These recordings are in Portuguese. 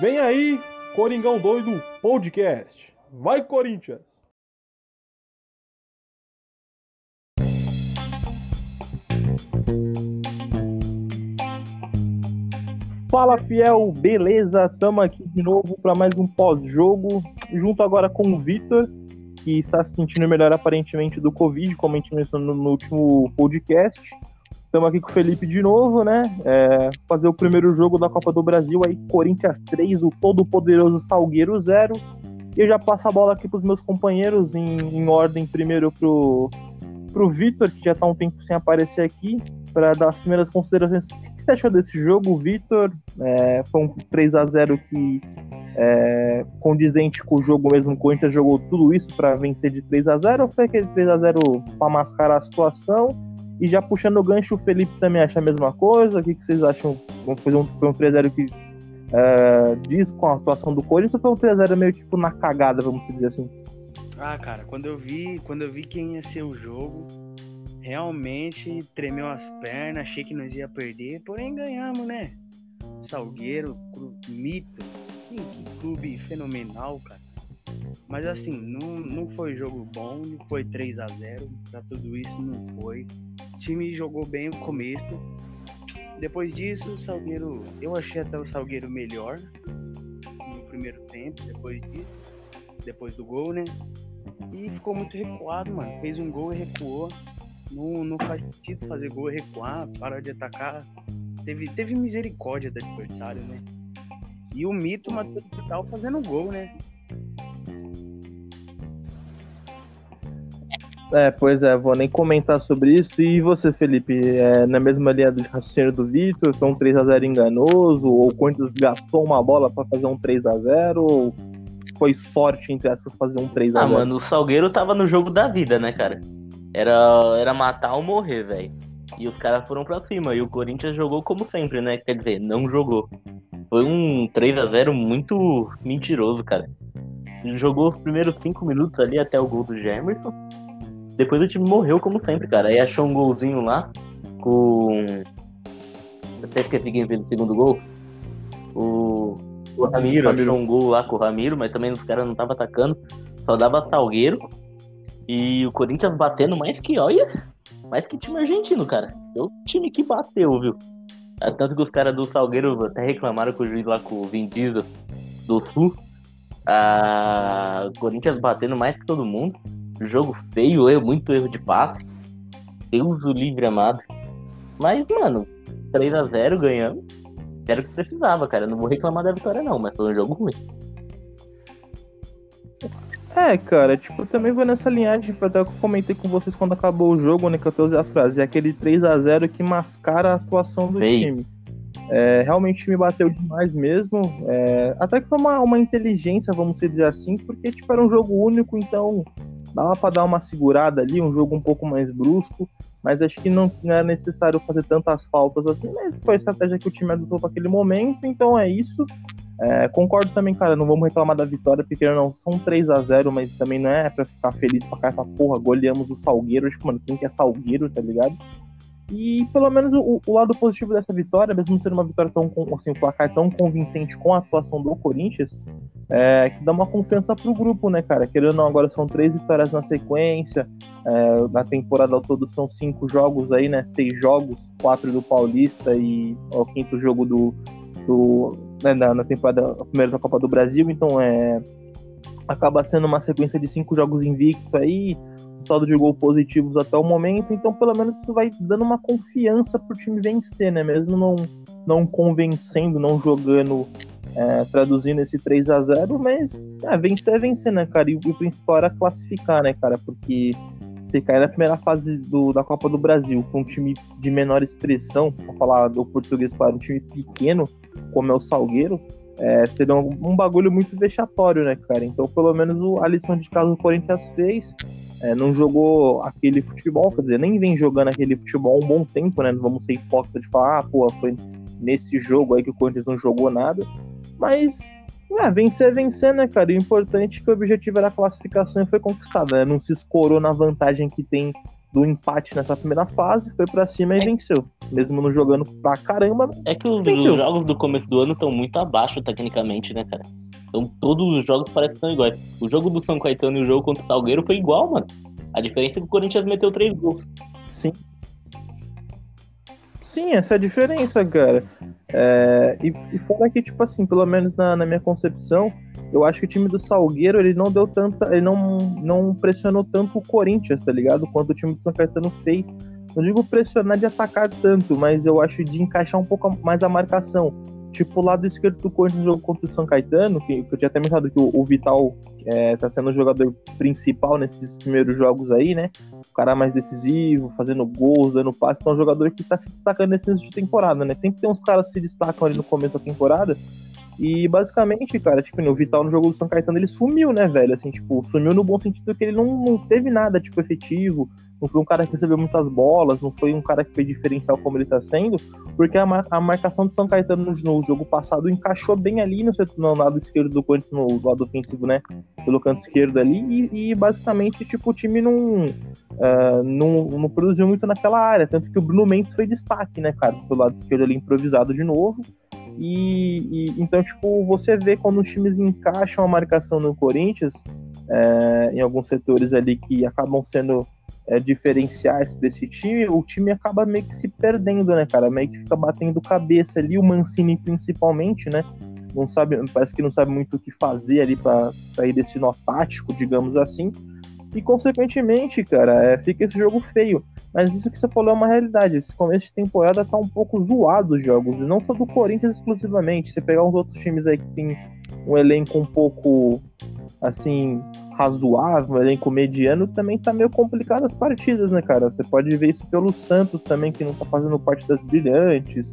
Vem aí, Coringão Doido Podcast. Vai, Corinthians! Fala fiel, beleza? Tamo aqui de novo para mais um pós-jogo, junto agora com o Vitor, que está se sentindo melhor aparentemente do Covid, como a gente mencionou no último podcast. Estamos aqui com o Felipe de novo, né? É, fazer o primeiro jogo da Copa do Brasil aí, Corinthians 3, o todo poderoso Salgueiro 0. E eu já passo a bola aqui para os meus companheiros em, em, ordem, primeiro pro, pro Vitor, que já está um tempo sem aparecer aqui, para dar as primeiras considerações. O que você achou desse jogo, Vitor? É, foi um 3 a 0 que é, condizente com o jogo mesmo, o Corinthians jogou tudo isso para vencer de 3 a 0 ou foi aquele 3 a 0 para mascarar a situação? E já puxando o gancho, o Felipe também acha a mesma coisa. O que, que vocês acham? Foi um, um 3x0 que uh, diz com a atuação do Corinthians ou foi um 3x0 meio tipo na cagada, vamos dizer assim? Ah, cara, quando eu vi, quando eu vi quem ia ser o jogo, realmente tremeu as pernas, achei que nós ia perder, porém ganhamos, né? Salgueiro, mito, que clube fenomenal, cara. Mas assim, não, não foi jogo bom, não foi 3 a 0 pra tudo isso não foi. O time jogou bem o começo. Depois disso, o Salgueiro. Eu achei até o Salgueiro melhor no primeiro tempo, depois disso. Depois do gol, né? E ficou muito recuado, mano. Fez um gol e recuou. Não, não faz sentido fazer gol e recuar, parar de atacar. Teve, teve misericórdia do adversário, né? E o mito Matheus Vital fazendo gol, né? É, pois é, vou nem comentar sobre isso. E você, Felipe, é, na mesma linha do raciocínio do Vitor, foi um 3x0 enganoso? Ou Corinthians gastou uma bola para fazer um 3x0? Ou foi sorte, entre aspas, fazer um 3x0? Ah, mano, o Salgueiro tava no jogo da vida, né, cara? Era, era matar ou morrer, velho. E os caras foram pra cima. E o Corinthians jogou como sempre, né? Quer dizer, não jogou. Foi um 3 a 0 muito mentiroso, cara. Jogou os primeiros 5 minutos ali até o gol do Gemerson depois o time morreu, como sempre, cara. Aí achou um golzinho lá com. Até esqueci quem fez o segundo gol. O, o Ramiro, Ramiro achou um gol lá com o Ramiro, mas também os caras não estavam atacando. Só dava Salgueiro. E o Corinthians batendo mais que, olha, mais que time argentino, cara. É o time que bateu, viu? É tanto que os caras do Salgueiro até reclamaram com o juiz lá com o Vin Diesel do Sul. Ah, o Corinthians batendo mais que todo mundo. Jogo feio, erro, muito erro de passe. Deus o livre amado. Mas, mano, 3x0 ganhamos. Era o que precisava, cara. não vou reclamar da vitória, não, mas foi um jogo ruim. É, cara, tipo, eu também vou nessa linhagem, tipo, até que eu comentei com vocês quando acabou o jogo, né, que eu até usei a frase, é aquele 3 a 0 que mascara a atuação do time. É, realmente me bateu demais mesmo. É, até que foi uma, uma inteligência, vamos dizer assim, porque tipo, era um jogo único, então dava para dar uma segurada ali, um jogo um pouco mais brusco, mas acho que não era necessário fazer tantas faltas assim, mas foi a estratégia que o time adotou para aquele momento, então é isso. É, concordo também, cara, não vamos reclamar da vitória, porque não são 3 a 0 mas também não é pra ficar feliz pra cá, essa porra, goleamos o Salgueiro, acho que, mano, quem que é Salgueiro, tá ligado? E pelo menos o, o, lado positivo dessa vitória, mesmo sendo uma vitória tão assim, um placar tão convincente com a atuação do Corinthians, é que dá uma confiança pro grupo, né, cara? Querendo ou não, agora são três vitórias na sequência. É, na temporada toda são cinco jogos aí, né? Seis jogos, quatro do Paulista e o quinto jogo do, do né, na, na temporada primeira da Copa do Brasil. Então é acaba sendo uma sequência de cinco jogos invicto aí saldo de gol positivos até o momento, então pelo menos isso vai dando uma confiança pro time vencer, né? Mesmo não, não convencendo, não jogando, é, traduzindo esse 3 a 0 mas é, vencer é vencer, né, cara? E o principal era classificar, né, cara? Porque você cair na primeira fase do, da Copa do Brasil com um time de menor expressão, pra falar do português, para um time pequeno, como é o Salgueiro, é, seria um, um, bagulho muito vexatório, né, cara? Então, pelo menos o, a lição de casa do Corinthians fez é, não jogou aquele futebol, quer dizer, nem vem jogando aquele futebol um bom tempo, né? Não vamos ser hipócritas de falar, ah, pô, foi nesse jogo aí que o Corinthians não jogou nada. Mas, é, vencer é vencer, né, cara? E o importante é que o objetivo era a classificação e foi conquistada, né? Não se escorou na vantagem que tem do empate nessa primeira fase, foi para cima e é. venceu. Mesmo não jogando pra caramba. É que os, os, jogos do começo do ano estão muito abaixo tecnicamente, né, cara? Então todos os jogos parecem que estão iguais. O jogo do São Caetano e o jogo contra o Salgueiro foi igual, mano. A diferença é que o Corinthians meteu três gols. Sim. Sim, essa é a diferença, cara. É, e, e fora que, tipo assim, pelo menos na, na minha concepção, eu acho que o time do Salgueiro ele não deu tanta. Ele não, não pressionou tanto o Corinthians, tá ligado? Quanto o time do São Caetano fez. Não digo pressionar de atacar tanto, mas eu acho de encaixar um pouco mais a marcação. Tipo, o lado esquerdo do Corinthians no jogo contra o São Caetano, que, que eu tinha até mencionado que o, o Vital é, tá sendo o jogador principal nesses primeiros jogos aí, né? O cara mais decisivo, fazendo gols, dando passe. Então é um jogador que tá se destacando nesse início de temporada, né? Sempre tem uns caras que se destacam ali no começo da temporada e basicamente, cara, tipo, o Vital no jogo do São Caetano ele sumiu, né, velho? Assim, tipo, sumiu no bom sentido que ele não, não teve nada, tipo, efetivo. Não foi um cara que recebeu muitas bolas, não foi um cara que fez diferencial como ele tá sendo, porque a, a marcação do São Caetano no, no, jogo passado encaixou bem ali no, no lado esquerdo do Corinthians, no lado ofensivo, né? Pelo canto esquerdo ali, e, e basicamente, tipo, o time não, uh, não, não produziu muito naquela área. Tanto que o Bruno Mendes foi destaque, né, cara? Pelo lado esquerdo ali improvisado de novo. E, e, então, tipo, você vê quando os times encaixam a marcação no Corinthians, é, em alguns setores ali que acabam sendo é, diferenciais para esse time, o time acaba meio que se perdendo, né, cara? Meio que fica batendo cabeça ali, o Mancini principalmente, né? Não sabe, parece que não sabe muito o que fazer ali para sair desse nó tático, digamos assim. E, consequentemente, cara, é, fica esse jogo feio. Mas isso que você falou é uma realidade. Esse começo de temporada tá um pouco zoado os jogos. E não só do Corinthians exclusivamente. Você pegar uns outros times aí que tem um elenco um pouco, assim, razoável, um elenco mediano, também tá meio complicado as partidas, né, cara? Você pode ver isso pelo Santos também, que não tá fazendo parte das brilhantes.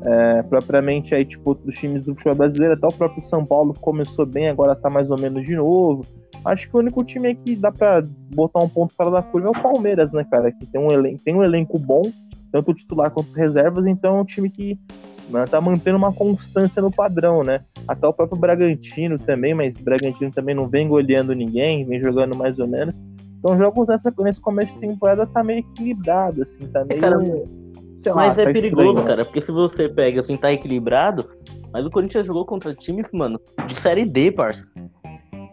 É, propriamente aí, tipo, outros times do futebol brasileiro, até o próprio São Paulo começou bem, agora tá mais ou menos de novo. Acho que o único time que dá pra botar um ponto fora da curva é o Palmeiras, né, cara? Que tem um elenco, tem um elenco bom, tanto titular quanto reservas, então é um time que né, tá mantendo uma constância no padrão, né? Até o próprio Bragantino também, mas o Bragantino também não vem goleando ninguém, vem jogando mais ou menos. Então jogos nessa, nesse começo de temporada tá meio equilibrado, assim, tá meio. Cara, mas é tá perigoso, estranho, cara, porque se você pega assim, tá equilibrado, mas o Corinthians jogou contra times, mano, de série D, parça.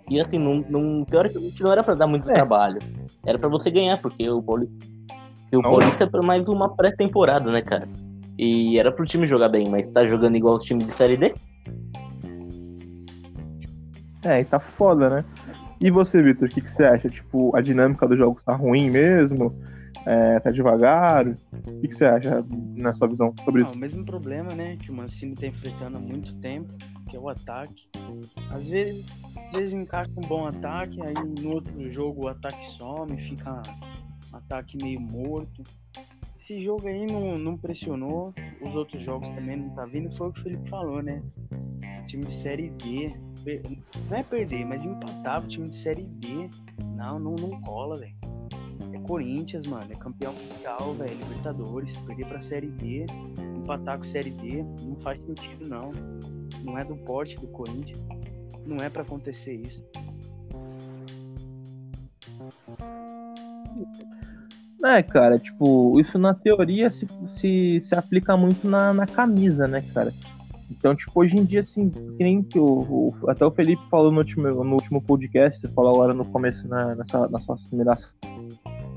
E assim, não, não, teoricamente não era pra dar muito é. trabalho. Era pra você ganhar, porque o Paulista, o Paulista é pra mais uma pré-temporada, né, cara? E era pro time jogar bem, mas tá jogando igual os times de série D? É, e tá foda, né? E você, Vitor, o que, que você acha? Tipo, a dinâmica do jogo tá ruim mesmo? é, tá devagar? O que, que, você acha na sua visão sobre Não, isso? O mesmo problema, né, que o Mancini tá enfrentando há muito tempo, que é o ataque. Às vezes, às vezes encaixa um bom ataque, aí no outro jogo o ataque some, fica um ataque meio morto. Esse jogo aí não, não pressionou, os outros jogos também não tá vindo, foi o que o Felipe falou, né? Time de série D, não é perder, mas empatava o time de série D. Não, não, não cola, velho. Corinthians, mano, é campeão mundial, velho, Libertadores, perder pra Série D, empatar com Série D, não faz sentido não. Não é do porte do Corinthians, não é para acontecer isso. É, cara, tipo, isso na teoria se, se, se aplica muito na, na camisa, né, cara? Então, tipo, hoje em dia, assim, que nem que o, o, até o Felipe falou no último, no último podcast, você falou agora no começo, na, nessa, na sua primeira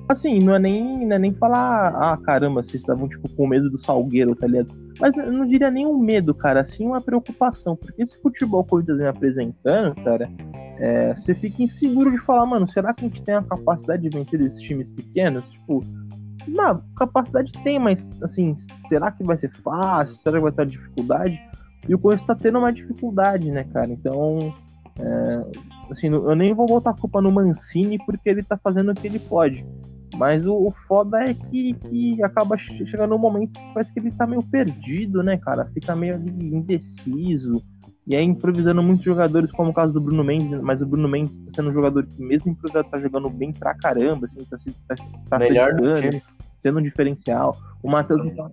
Assim, não é nem, não é nem falar, ah, caramba, vocês estavam, tipo, com medo do Salgueiro, tá ligado? Mas eu não diria nem um medo, cara, assim, uma preocupação. Porque esse futebol que o Corinthians vem apresentando, cara, é, você fica inseguro de falar, mano, será que a gente tem a capacidade de vencer esses times pequenos? Tipo, não, capacidade tem, mas, assim, será que vai ser fácil? Será que vai ter dificuldade? E o Corinthians tá tendo uma dificuldade, né, cara? Então, é, assim, eu nem vou botar a culpa no Mancini porque ele tá fazendo o que ele pode. Mas o, o foda é que, que acaba chegando um momento que parece que ele tá meio perdido, né, cara? Fica meio indeciso. E aí improvisando muitos jogadores, como o caso do Bruno Mendes, mas o Bruno Mendes tá sendo um jogador que, mesmo improvisado, tá jogando bem pra caramba, assim, tá, tá, tá Melhor jogando, sendo um diferencial. O Matheus Vital.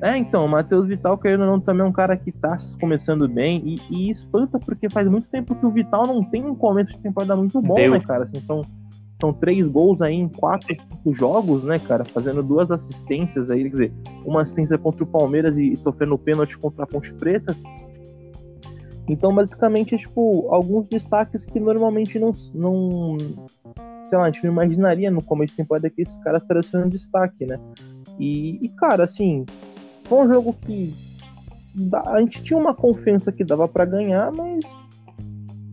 É, então, o Matheus Vital, querendo ou não, também é um cara que tá começando bem e, e espanta porque faz muito tempo que o Vital não tem um começo de temporada muito bom, Deus. né, cara? Assim, são são três gols aí em quatro jogos, né, cara? Fazendo duas assistências aí, quer dizer, uma assistência contra o Palmeiras e sofrendo pênalti contra a Ponte Preta. Então, basicamente, é, tipo, alguns destaques que normalmente não, não. Sei lá, a gente não imaginaria no começo de temporada que esses caras um destaque, né? E, e, cara, assim, foi um jogo que a gente tinha uma confiança que dava para ganhar, mas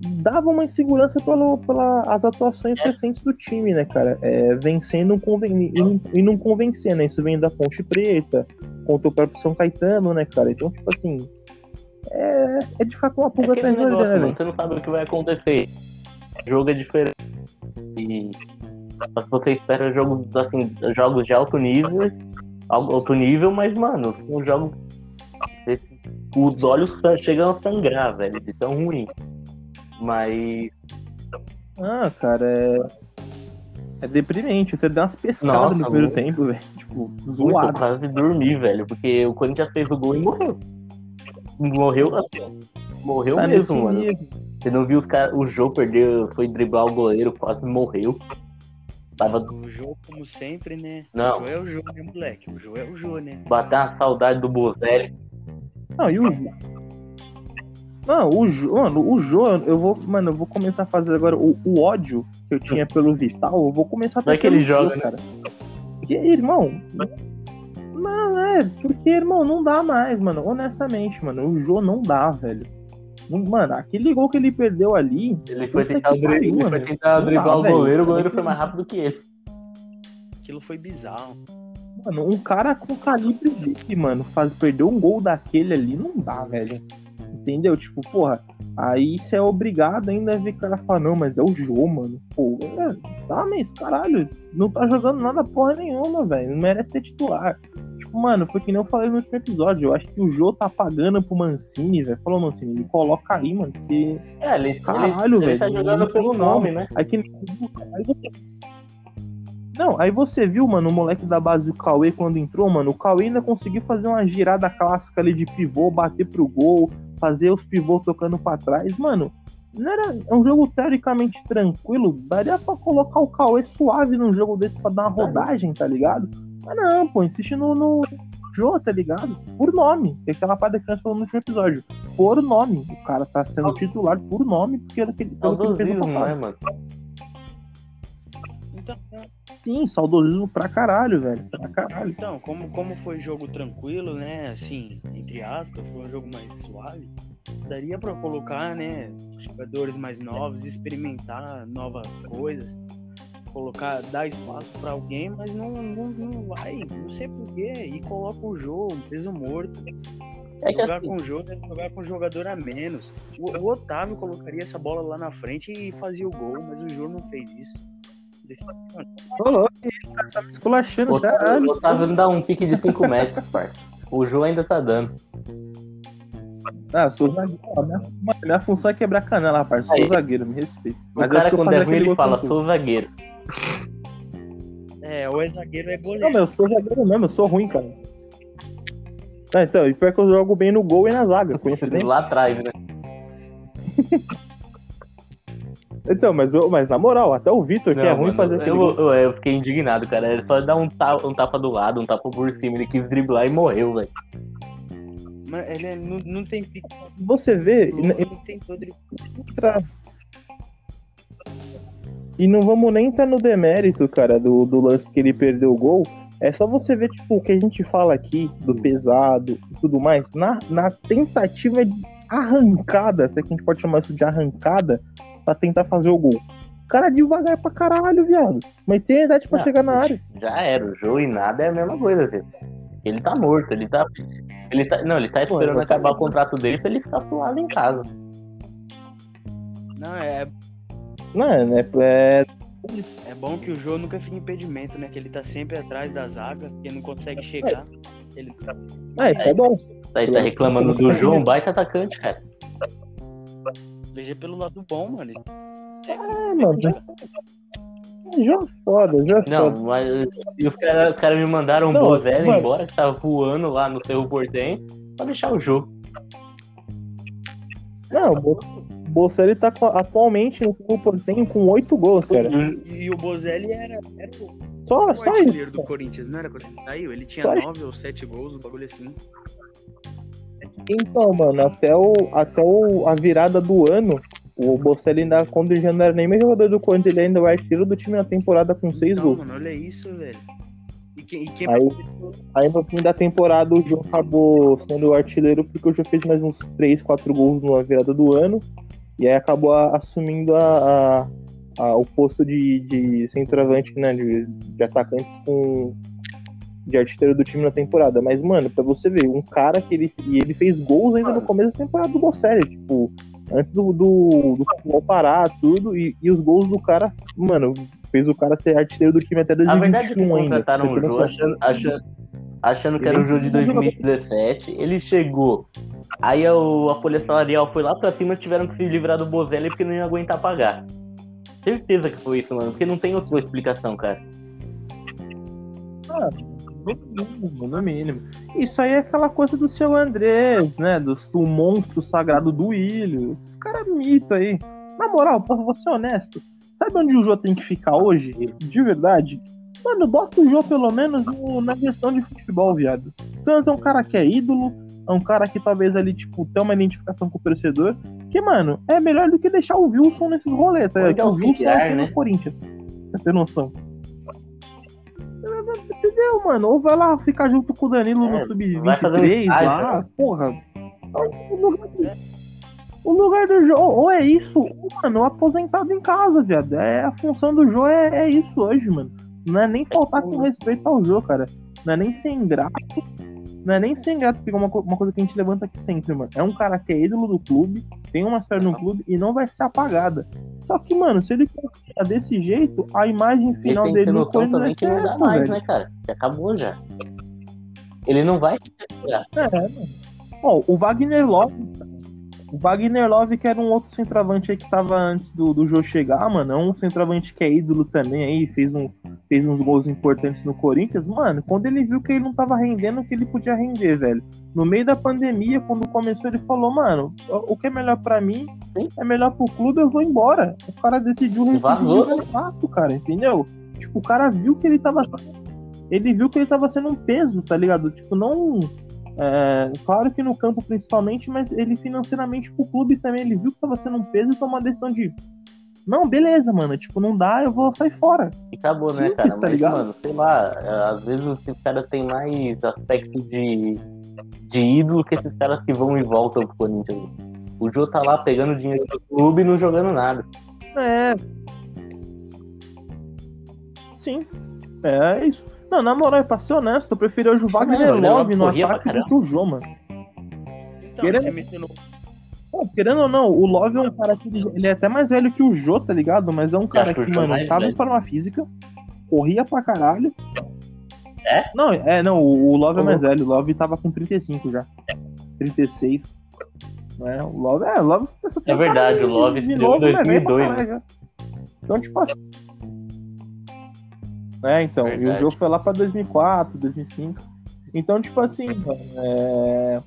dava uma insegurança pelo, pelas atuações é. recentes do time, né, cara? É, vencendo conven... e, não convencer, né? Isso vem da Ponte Preta, contra o próprio São Caetano, né, cara? Então, tipo assim, é, é de fato uma pulga é atrás negócio, né, Você não sabe o que vai acontecer. O jogo é diferente. E se você espera jogos, assim, jogos de alto nível, alto nível, mas, mano, são jogos. Os olhos chegam a sangrar, velho, de tão ruim. Mas. Ah, cara, é. É deprimente, você dá umas pescadas Nossa, no primeiro tempo, velho. Tipo, zoado. Eu quase dormi, velho, porque o Corinthians fez o gol e morreu. Morreu assim, morreu tá mesmo, mano. Nível. Você não viu os caras. O Jô perdeu, foi driblar o goleiro, quase morreu. Tava... O Jô, como sempre, né? Não. O Jô é o Jô, né, moleque? O Jô é o Jô, né? Bater uma saudade do Bozelli. Não, e o não, o Jô, mano, o Jô, eu vou, mano, eu vou começar a fazer agora o, o ódio que eu tinha pelo Vital, eu vou começar a. Não é que ele joga, Jô, né? cara. Porque, irmão. Não, é, porque, irmão, não dá mais, mano. Honestamente, mano, o Jô não dá, velho. Mano, aquele gol que ele perdeu ali. Ele foi tentar, dri pariu, ele foi tentar driblar o goleiro, o goleiro foi mais rápido que ele. Aquilo foi bizarro. Mano, um cara com calibre dele, mano, faz, perder um gol daquele ali não dá, velho. Entendeu? Tipo, porra, aí você é obrigado ainda a ver cara falar, não, mas é o Jô, mano. Pô, é, tá, mas caralho, não tá jogando nada porra nenhuma, velho. Não merece ser titular. Tipo, mano, foi que nem eu falei no último episódio. Eu acho que o Jô tá pagando pro Mancini, velho. Falou, Mancini, me coloca aí, mano. Porque. É, ele, caralho, ele, ele tá jogando pelo nome, né? Aí que aí você... Não, aí você viu, mano, o moleque da base do Cauê quando entrou, mano. O Cauê ainda conseguiu fazer uma girada clássica ali de pivô, bater pro gol, fazer os pivôs tocando para trás, mano. Não era é um jogo teoricamente tranquilo, daria para colocar o Cauê suave num jogo desse para dar uma rodagem, tá ligado? Mas não, pô, insiste no, no Jô, tá ligado? Por nome. É aquela parte que nós falamos no último episódio. Por nome. O cara tá sendo titular por nome, porque era aquele, pelo que ele fez no passado. Né, mano? Então, Sim, saudosismo pra caralho, velho. Pra caralho. Então, como, como foi jogo tranquilo, né? Assim, entre aspas, foi um jogo mais suave. Daria pra colocar, né? Jogadores mais novos, experimentar novas coisas. Colocar, dar espaço para alguém, mas não, não, não vai, não sei porquê. E coloca o jogo, peso morto. É jogar assim... com o jogo é jogar com o jogador a menos. O, o Otávio colocaria essa bola lá na frente e fazia o gol, mas o Jô não fez isso. Tô louco, tá me esculachando, o caralho. O Otávio dá um pique de 5 metros, parça. O João ainda tá dando. Ah, sou zagueiro. Minha, minha função é quebrar canela, rapaz. Sou zagueiro, me respeita. Mas o cara, quando é ruim, ele fala, sou zagueiro. É, ou é zagueiro ou é goleiro. Não, mas eu sou zagueiro mesmo, eu sou ruim, cara. Ah, então, e pior que eu jogo bem no gol e na zaga, coincidência. Lá atrás, né? Então, mas, mas na moral, até o Vitor, que é ruim mano, fazer eu, eu, eu, fiquei indignado, cara. Ele só dar um tapa, um tapa do lado, um tapa por cima. Ele quis driblar e morreu, velho. Mas ele é, não, não tem Você vê. Não, ele não tentou driblar. E não vamos nem entrar no demérito, cara, do, do lance que ele perdeu o gol. É só você ver, tipo, o que a gente fala aqui do pesado e tudo mais. Na, na tentativa de arrancada, se é que a gente pode chamar isso de arrancada, pra tentar fazer o gol. O cara é devagar pra caralho, viado. Mas tem idade pra não, chegar na área. Já era, o jogo e nada é a mesma coisa, velho. Ele tá morto, ele tá. Ele tá. Não, ele tá esperando Pô, acabar o contrato dele pra ele ficar suado em casa. Não, é. Não, é. É, é bom que o jogo nunca fica impedimento, né? Que ele tá sempre atrás da zaga, que não consegue chegar. Ele tá... Ah, isso é bom. Aí tá reclamando do João, baita atacante, cara. Veja pelo lado bom, mano. É, mano. Já foda, já Não, foda. mas e os caras cara me mandaram o Bozelli embora, que tava voando lá no Cerro Portem, pra deixar o jogo. Não, Bocelli tá atualmente no segundo portenho com oito gols, cara. E, e o Bozelli era, era o, só, o só artilheiro isso. do Corinthians, não era quando ele saiu? Ele tinha Só nove ou sete gols, um bagulho assim. Então, mano, até, o, até o, a virada do ano, o Bocelli ainda, quando ele já não era nem mais jogador do Corinthians, ele ainda é o artilheiro do time na temporada com seis Então, gols. mano, olha isso, velho. E quem, e quem Aí, aí no fim da temporada o João acabou sendo o artilheiro porque o João fez mais uns 3, 4 gols na virada do ano. E aí acabou a- assumindo a, a- a- o posto de, de centroavante, né? De, de atacantes com. De artilheiro do time na temporada. Mas, mano, pra você ver, um cara que ele. E ele fez gols ainda no começo da temporada do Bocelli, tipo, antes do, do, do futebol parar, tudo. E, e os gols do cara, mano, fez o cara ser artilheiro do time até A 2021 verdade é que ainda. contrataram Você o tem Jô noção? achando, achando, achando que era o Jô de é um jogador. 2017. Ele chegou. Aí o- a folha salarial foi lá pra cima tiveram que se livrar do Bozelli porque não ia aguentar pagar. Certeza que foi isso, mano. Porque não tem outra explicação, cara. No mínimo, no mínimo. Isso aí é aquela coisa do seu Andrés, né? Do, do monstro sagrado do Willian. Esse cara é mito aí. Na moral, pra ser honesto, sabe onde o Jô tem que ficar hoje? De verdade? Mano, bota o Jô pelo menos no- na questão de futebol, viado. Tanto é um cara que é ídolo, é um cara que talvez ali, tipo, tem uma identificação com o torcedor. Que, mano, é melhor do que deixar o Wilson nesses tá? Pode Que o Wilson é né? no Corinthians. Pra ter noção. Entendeu, mano? Ou vai lá ficar junto com o Danilo É, no vai fazer um Sub-23 estágio, lá, né? porra. O lugar, do, o lugar do Jô, ou é isso, ou, mano, aposentado em casa, viado. É, a função do Jô é, é isso hoje, mano. Não é nem faltar com respeito ao Jô, cara. Não é nem ser ingrato. Não é nem ser ingrato, porque é uma, uma coisa que a gente levanta aqui sempre, mano. É um cara que é ídolo do clube, tem uma história no clube e não vai ser apagada. Só que, mano, se ele continuar desse jeito, a imagem final dele Corinthians vai também que não dá mais, velho. né, cara? Que acabou já. Ele não vai. É, mano. Ó, o Wagner Love. O Wagner Love, que era um outro centroavante aí que tava antes do, do Jô chegar, mano. É um centroavante que é ídolo também aí, fez, um, fez uns gols importantes no Corinthians. Mano, quando ele viu que ele não tava rendendo o que ele podia render, velho. No meio da pandemia, quando começou, ele falou, mano, o que é melhor pra mim é melhor pro clube, eu vou embora. O cara decidiu rescindir o contrato, cara, entendeu? Tipo, o cara viu que ele tava. Ele viu que ele tava sendo um peso, tá ligado? Tipo, não. é, claro que no campo principalmente, mas ele financeiramente pro clube também, ele viu que tava sendo um peso e tomou a decisão de. Não, beleza, mano. Tipo, não dá, eu vou sair fora. E acabou, né, Simples, cara? tá Mas, ligado? mano, sei lá, às vezes esses caras têm mais aspecto de, de ídolo que esses caras que vão e voltam pro Corinthians. O Jô tá lá pegando dinheiro do clube e não jogando nada. É. Sim. É, é isso. Não, na moral, pra ser honesto, eu prefiro hoje o Wagner ele Love no ataque do caramba. que o Jô, mano. Então, Querendo- você meteu no. Pô, querendo ou não, o Love é um cara que ele, ele é até mais velho que o Jô, tá ligado? Mas é um cara que que, é mano, tava em forma física, corria pra caralho. É? Não, é, não, o Love é mais velho, o Love tava com 35 já. 36. Né? O Love, é, o Love É verdade, o Love estreou em novo, né, velho pra 2002, caralho, já. Então, tipo assim. É, então, e o Verdade. jogo foi lá pra 2004, 2005. Então, tipo assim, é...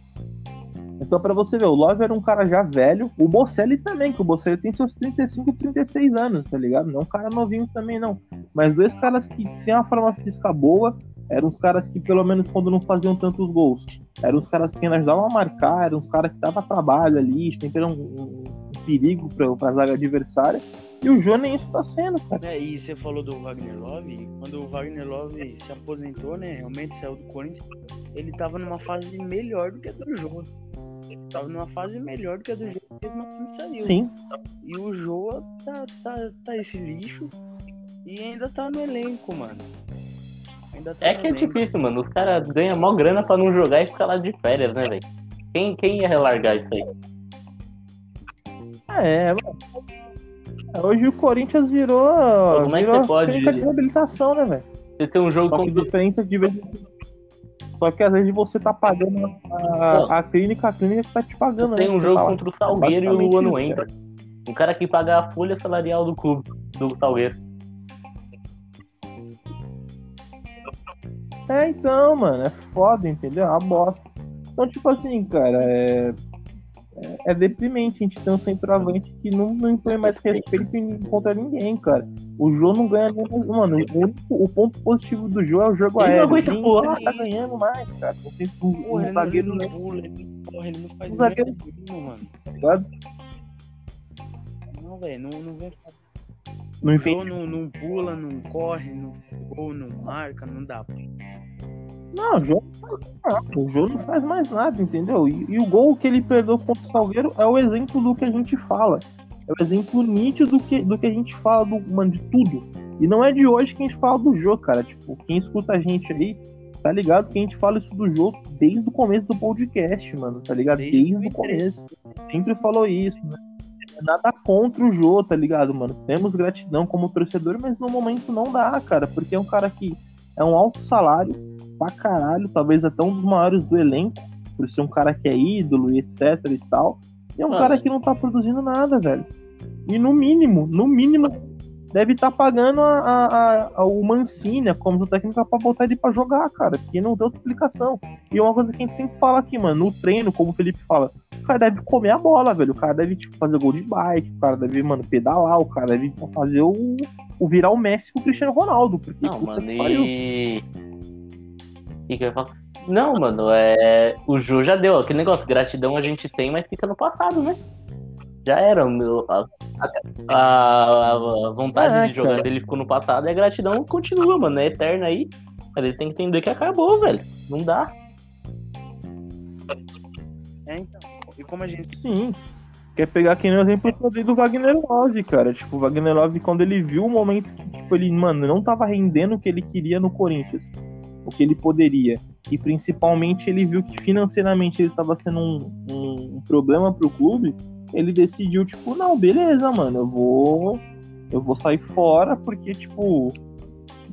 Então, pra você ver, o Love era um cara já velho. O Bocelli também, que o Bocelli tem seus 35, 36 anos, tá ligado? Não é um cara novinho também, não. Mas dois caras que têm uma forma física boa, eram os caras que, pelo menos, quando não faziam tantos gols, eram os caras que ajudavam a marcar, eram os caras que davam trabalho ali, sempre eram um, um perigo pra, pra zaga adversária. E o Jô nem isso tá sendo, cara. É, e você falou do Wagner Love. Quando o Wagner Love se aposentou, né? Realmente saiu do Corinthians. Ele tava numa fase melhor do que a do Jô. Ele tava numa fase melhor do que a do Jô, mesmo assim saiu. Sim, E o Jô tá, tá, tá esse lixo e ainda tá no elenco, mano. Ainda tá É que é elenco. difícil, mano. Os caras ganham mó grana pra não jogar e ficar lá de férias, né, velho? Quem, quem ia relargar isso aí? é, mano. Hoje o Corinthians virou. como é que virou você pode- de reabilitação, né, velho? Você tem um jogo contra diferença de vez em Só que às vezes você tá pagando a, a clínica, a clínica que tá te pagando, tem né? um jogo fala. contra o Salgueiro e o ano entra. Um cara que paga a folha salarial do clube, do Salgueiro. É, então, mano, é foda, entendeu? É uma bosta. Então, tipo assim, cara, é. é é deprimente. A gente tem um centroavante que não, não impõe mais respeito contra ninguém, cara. O Jô não ganha nem. Mano, o, único, o ponto positivo do Jô é o jogo Ele aéreo. não aguenta pular. tá ganhando mais, cara. Não tem o, Porra, o ele zagueiro não, ele pula, ele não corre, ele não faz O zagueiro- mano. tá ligado? Não, velho, não, não vem Não. Jô não, não pula, não corre, não gol, não marca, não dá. Não, o Jô não faz nada. O Jô não faz mais nada, entendeu? E, e o gol que ele perdeu contra o Salgueiro é o exemplo do que a gente fala. É o exemplo nítido do que, do que a gente fala do, mano, de tudo. E não é de hoje que a gente fala do Jô, cara. Tipo, quem escuta a gente aí, tá ligado que a gente fala isso do Jô desde o começo do podcast, mano. Tá ligado? Desde Desde, o 2013. começo. Sempre falou isso, né? Nada contra o Jô, tá ligado, mano? Temos gratidão como torcedor, mas no momento não dá, cara. Porque é um cara que é um alto salário pra caralho, talvez até um dos maiores do elenco, por ser um cara que é ídolo e etc e tal. E é um Mano. cara que não tá produzindo nada, velho. E no mínimo, no mínimo, deve estar pagando a, a, a- o Mancini, a comissão técnica, pra botar ele pra jogar, cara. Porque não deu outra explicação. E é uma coisa que a gente sempre fala aqui, mano, no treino, como o Felipe fala, o cara deve comer a bola, velho. O cara deve, tipo, fazer gol de bike, o cara deve, mano, pedalar, o cara deve fazer o, o virar o Messi com o Cristiano Ronaldo. Porque, Não, mano, e. O que, que eu ia falar? Não, mano, é. O Ju já deu. Aquele negócio, gratidão a gente tem, mas fica no passado, né? Já era. Meu, a, a- a- a vontade É, de jogar cara. dele ficou no passado e a gratidão continua, mano. É eterna aí. Mas ele tem que entender que acabou, velho. Não dá. É, então. E como a gente. Sim. Quer pegar aqui no exemplo do Wagner Love, cara. Tipo, o Wagner Love, quando ele viu o momento que, tipo, ele, mano, não tava rendendo o que ele queria no Corinthians. O que ele poderia. E principalmente ele viu que financeiramente ele tava sendo um, um, um problema pro clube. Ele decidiu, tipo, não, beleza, mano, eu vou. Eu vou sair fora, porque, tipo,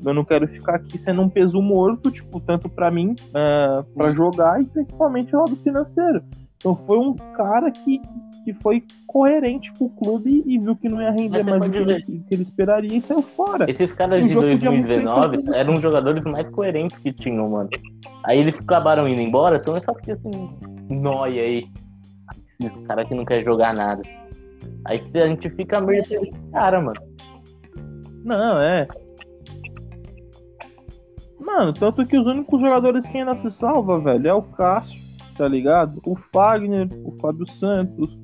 eu não quero ficar aqui sendo um peso morto, tipo, tanto pra mim, ah, pra jogar e principalmente o lado financeiro. Então foi um cara que, que foi coerente com o clube e viu que não ia render mais o que ele, que ele esperaria e saiu fora. Esses caras O de jogo podia muito 2019 bem- eram os jogadores mais coerentes que tinham, mano. Aí eles acabaram indo embora, então eu só fiquei assim, nóia aí. Esse cara que não quer jogar nada. Aí a gente fica meio desse cara, mano. Não, é. Mano, tanto que os únicos jogadores que ainda se salva, velho, é o Cássio, tá ligado? O Fagner, o Fábio Santos,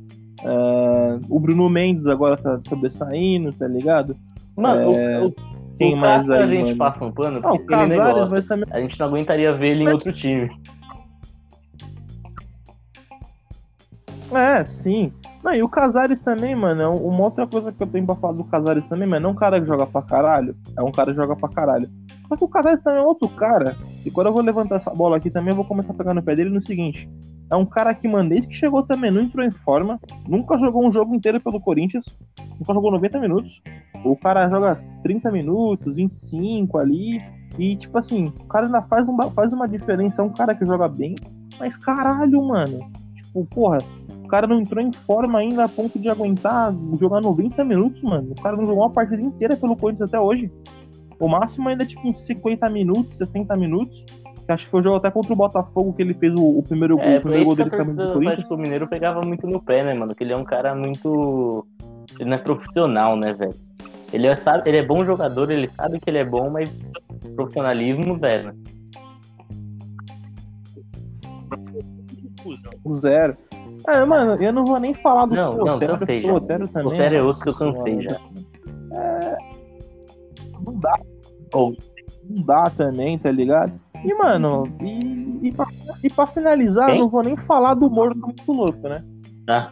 é, o Bruno Mendes agora tá sobressaindo, tá ligado? Mano, É, o, o, Quem o mais aí, a gente mano? passa um pano Não, o porque aquele Casares negócio. vai também. A gente não aguentaria ver ele em outro time. É, sim. Não, e o Casares também, mano, é um- uma outra coisa que eu tenho pra falar do Casares também, mano, é um cara que joga pra caralho, é um cara que joga pra caralho. Só que o Casares também é outro cara, e quando eu vou levantar essa bola aqui também, eu vou começar a pegar no pé dele no seguinte, é um cara que, mano, desde que chegou também, não entrou em forma, nunca jogou um jogo inteiro pelo Corinthians, nunca jogou 90 minutos, o cara joga 30 minutos, 25 ali, e tipo assim, o cara ainda faz, um, faz uma diferença, é um cara que joga bem, mas caralho, mano, tipo, porra, cara não entrou em forma ainda a ponto de aguentar jogar 90 minutos, mano. O cara não jogou uma partida inteira pelo Corinthians até hoje. O máximo ainda é tipo uns 50 minutos, 60 minutos. Que acho que foi o jogo até contra o Botafogo que ele fez o, o primeiro gol, É, o primeiro gol dele também do Corinthians. Atlético Mineiro pegava muito no pé, né, mano? Que ele é um cara muito. Ele não é profissional, né, velho? Ele é, sabe, ele é bom jogador, ele sabe que ele é bom, mas profissionalismo, velho. Zero. Ah, mano, eu não vou nem falar do Não, não, Otero, cansei já. Otero também. Otero é nossa outro que eu cansei já. É... Não dá. Ou- Não dá também, tá ligado? E, mano, e, e, pra, e pra finalizar, eu Quem? não vou nem falar do morto muito louco, né? Ah,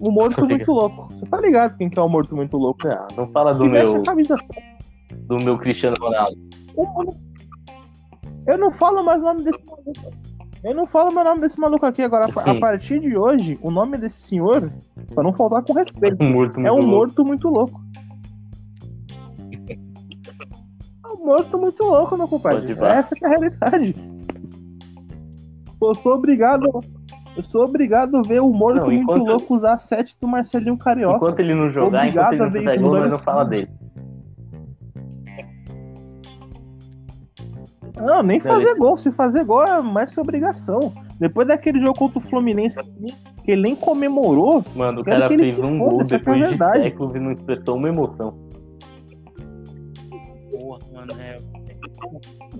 O morto Tô ligado. muito louco. Você tá ligado quem que é o morto muito louco? não, não fala do meu, do meu Cristiano Ronaldo. Eu não falo mais o nome desse maluco. Eu não falo o nome desse maluco aqui agora. A a partir de hoje, o nome desse senhor, pra não faltar com respeito, Um morto muito é um louco. morto muito louco. É um morto muito louco, meu compadre. Essa é a realidade. Eu sou obrigado. Eu sou obrigado a ver o morto Não, muito louco usar sete do Marcelinho Carioca. Enquanto ele não jogar, Obrigado enquanto ele a não fizer gol, nós não fala dele. Não, nem Beleza. fazer gol. Se fazer gol é mais que obrigação. Depois daquele jogo contra o Fluminense, que ele nem comemorou. Mano, o cara fez um gol depois de séculos e não expressou uma emoção. Porra, mano, é.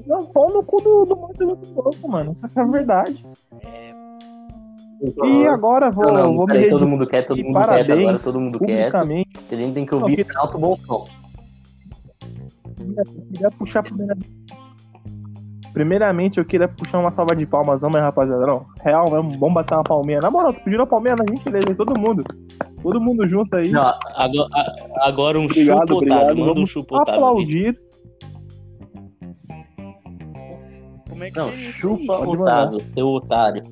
Não, pau no cu do, do Matheus Louco, mano. Essa é a verdade. É. E agora vou, não, não, vou me Todo mundo quer, todo mundo quer, agora todo mundo quer. A gente tem que ouvir não, alto bom som. Queria puxar primeiramente. Primeiramente, eu queria puxar uma salva de palmas, vamos aí, rapaziada. Não, real mesmo, vamos bater uma palminha. Na moral, pedindo uma palminha na gentileza, todo mundo. Todo mundo junto aí. Não, agora, agora um obrigado, chupotado, obrigado. manda um chupotado. Aplaudir. Como é que Não, chupa otávio, seu otário.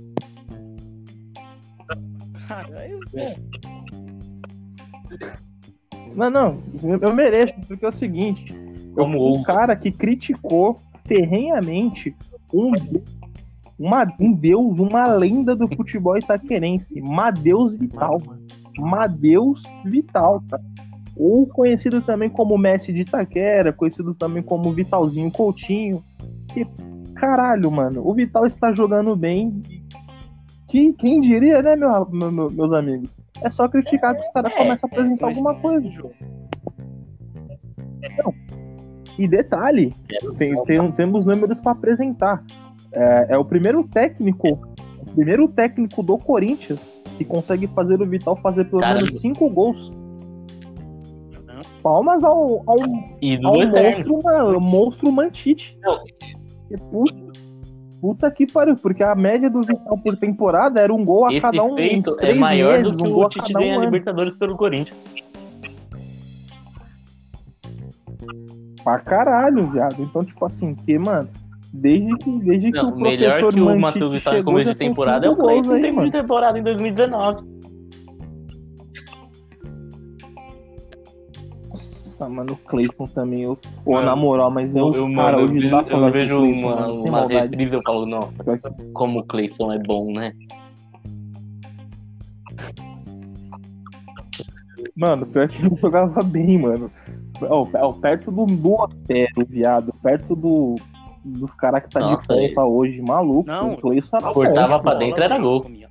Caralho, Não, não, eu mereço, porque é o seguinte. Como o cara que criticou ferrenhamente um, uma, um deus, uma lenda do futebol itaquerense, Madeus Vital. Madeus Vital, tá? Ou conhecido também como Messi de Itaquera, conhecido também como Vitalzinho Coutinho. Que caralho, mano, o Vital está jogando bem. Quem, quem diria, né, meu, meu, meus amigos? É só criticar que os caras é, começam a apresentar é, alguma coisa. Não, e detalhe, tem, tem, temos números para apresentar. É, é, o primeiro técnico, o primeiro técnico do Corinthians que consegue fazer o Vital fazer pelo Caramba. menos cinco gols. Palmas ao, ao, ao monstro, monstro Mantite. Puta, puta que pariu, porque a média do Vital por temporada era um gol a Esse cada um. Feito é maior meses, do que um o Tite ganha um Libertadores pelo Corinthians. Pra caralho, viado. Então, tipo assim, que, mano, desde que, desde não, que o melhor que o Matheus Vital em começo de temporada é o Cleiton em tempo de temporada em 2019. Nossa, mano, o Cleiton também, eu, pô, na moral, mas eu, eu, cara, mano, hoje eu, eu, eu vejo Clayton, uma, mano, uma reprise eu falo, não, como o Cleiton é bom, né? Mano, pior que ele jogava bem, mano. Oh, perto do, do Otero, viado. Perto do, dos caras que tá Nossa, de volta hoje, maluco. Não, o Cleison era cortava pra dentro, era gol. Você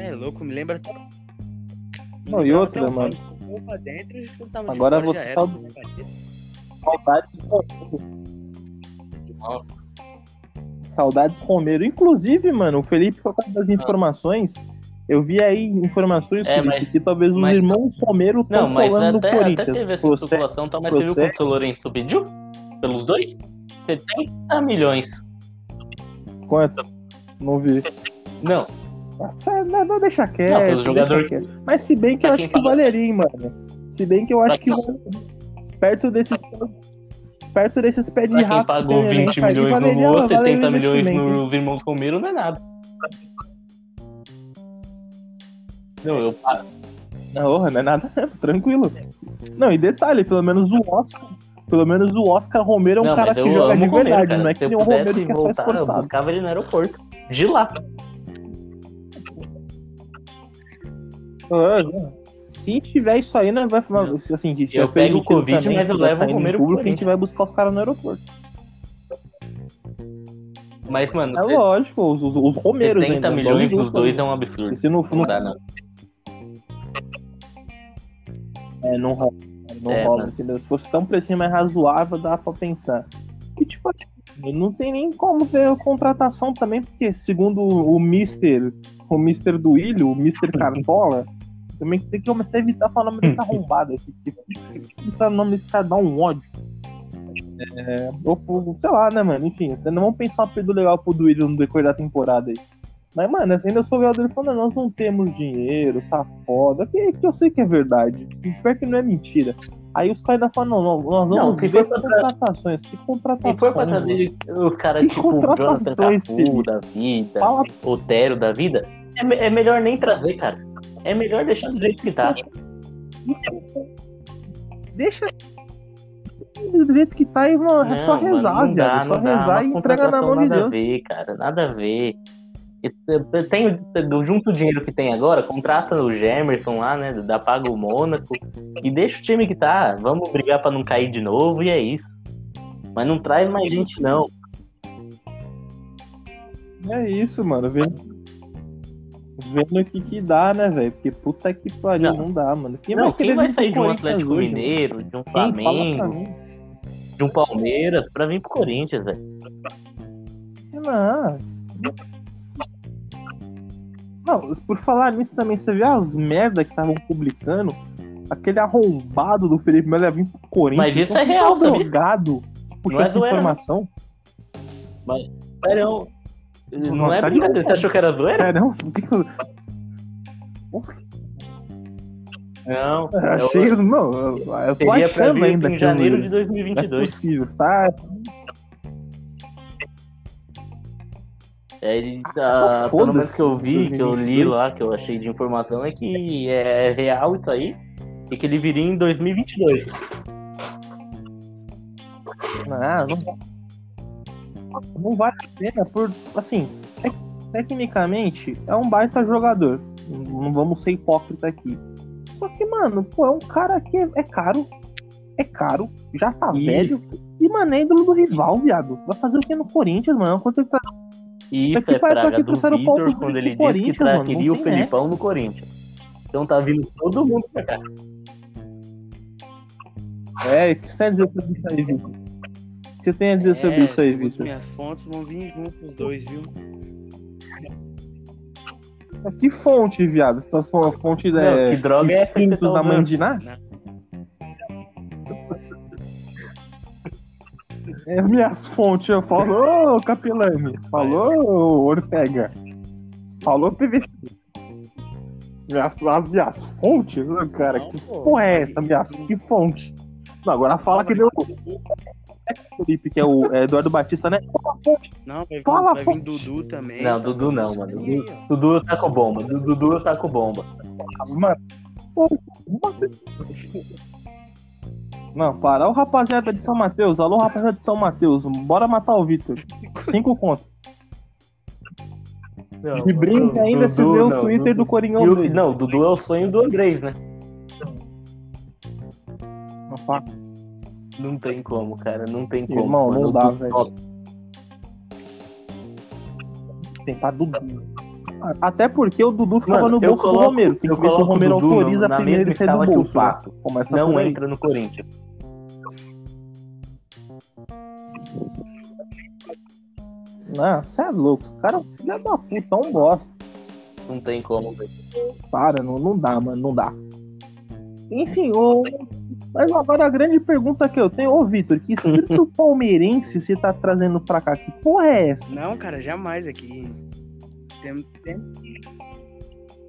é louco, me lembra. Não, e outra, mano. Dentro, Agora você sabe. Saudades Saudades Romero. Inclusive, mano, o Felipe, por causa das informações. Eu vi aí informações é, mas, que talvez os mas, irmãos Romero estão falando até, no Corinthians. Até teve essa especulação, tá, mas você viu quanto o Lourenço pediu? Pelos dois? 70 milhões. Quanto? Não vi. Não. Nossa, não, não deixa quieto. Não, pelo jogador... Quieto. Mas se bem que eu acho que valeria, hein, mano. Se bem que eu acho que perto desses perto desses pés de rato. Quem pagou 20 milhões no Lua, 70 milhões no irmãos Romero não é nada. Não, eu paro. Não, não é nada, tranquilo. Não, e detalhe, pelo menos o Oscar. Pelo menos o Oscar Romero é um não, cara que joga de verdade, cara. não é que nem o Romero que voltar, é só esforçado. Eu buscava ele no aeroporto. De lá. se tiver isso aí, né, vai assim, de, eu pego o Covid, também, mas eu levo o Romero público, a gente vai buscar os caras no aeroporto. Mas, mano. É lógico, os, os, os Romeiros 70 ainda, milhões dos dois é um absurdo. Se não, não, não dá, não. É, não rola. Não é, rola, entendeu? Se fosse tão precinho mais razoável, dá pra pensar. E tipo, não tem nem como ver a contratação também, porque segundo o Mister, o Mister do Ilho, o Mister Cartola, também tem que começar a evitar falar o nome dessa arrombada aqui. Porque o nome desse cara dá um ódio. É, ou, sei lá, né, mano? Enfim, não vamos pensar um pedo legal pro Duílio no decorrer da temporada aí. Mas, mano, ainda sou o dele falando, nós não temos dinheiro, tá foda. Que, que eu sei que é verdade. Pior que não é mentira. Aí os caras ainda falam, não, não nós vamos não, se ver contratações. Que contratações? Se for pra trazer os caras tipo Jonathan Cafu da vida, Fala... Otero da vida, é, é melhor nem trazer, cara. É melhor deixar do jeito que tá. Deixa do jeito que tá e mano, é só rezar, mano, não dá, é só rezar e entregar na mão de Deus. Nada a ver, cara, nada a ver. Tem, junto o dinheiro que tem agora, contrata o Gemerson lá, né? Dá paga o Mônaco e deixa o time que tá. Vamos brigar para não cair de novo e é isso. Mas não traz mais gente, não. É isso, mano. Vendo, vendo o que que dá, né, velho? Porque puta que pariu, não, Não. dá, mano. Quem Não, vai quem vai sair de um Atlético hoje, Mineiro, de um Quem? Flamengo, de um Palmeiras, pra vir pro Corinthians, velho? Não. Não, por falar nisso também, você viu as merda que estavam publicando? Aquele arrombado do Felipe Melo ia vir pro Corinthians. Mas isso Então, é real, tá drogado. Puxa Não é essa não. informação. Sério, não, Não, é tá de brincadeira. Você achou que era zoeira? Sério? Eu- Nossa, Não. eu eu- achei. Não, eu, eu tô achando ainda em que janeiro eu- de Não é 2022. possível, tá? É, ele Ah, tá, pelo menos que eu vi, que eu li 2022. lá, que eu achei de informação, é que é real isso aí. E que ele viria em 2022. Não, não, não vale a pena por. Assim, tec- tecnicamente é um baita jogador. Não vamos ser hipócrita aqui. Só que, mano, pô, é um cara que é caro. É caro, já tá velho. Isso, E, mano, é ídolo do rival, viado. Vai fazer o que no Corinthians, mano? Quanto ele tá... isso Aqui é praga do Vitor quando do ele disse que não o Felipão no Corinthians. Então tá vindo todo mundo pra cá. É, o que você tem a dizer sobre isso aí, Vitor? O que você tem a dizer sobre É, isso aí, Vitor? Minhas fontes vão vir juntos os dois, viu? Que fonte, viado? Essas fo- fonte Não, é, que droga é essa que você tá da usando? Mandiná? Não. É minhas fontes, eu falo, ô Capilani, falou Ortega, falou PVC. Minhas, as minhas fontes, cara, Não, que pô. porra é essa, minhas, que fonte? Não, agora fala que deu Felipe, que é o é Eduardo Batista, né? Fala a fonte. Não, vai Fala, vai pô. vir Dudu também. Não, tá Dudu não, mano. aí, Dudu. Dudu tá com bomba. Du- Dudu tá com bomba. Mano. Não, para. Ô rapaziada de São Mateus, alô rapaziada de São Mateus, bora matar o Vitor. Cinco contos. De brinca ainda se vê o não, Twitter Dudu- do Coringão o-. Não, Dudu é o sonho do Andrés, né? Não, tem como, cara. Não tem como. Irmão, mano. não dá, Dudu- velho. Nossa, Tentar Dudu. Até porque o Dudu ficava Mano, no bolso do coloco- Romero. Tem que ver se o Romero Dudu autoriza na primeiro mesma e sai do bolso. né? Começa não entra no Corinthians. Não, você é louco. Os caras, filha da puta, é um bosta. Não tem como, velho. Para, não, não dá, mano, não dá. Enfim, o... mas agora a grande pergunta que eu tenho, ô Vitor, que espírito palmeirense você tá trazendo pra cá? Que porra é essa? Não, cara, jamais aqui. Tem, tem,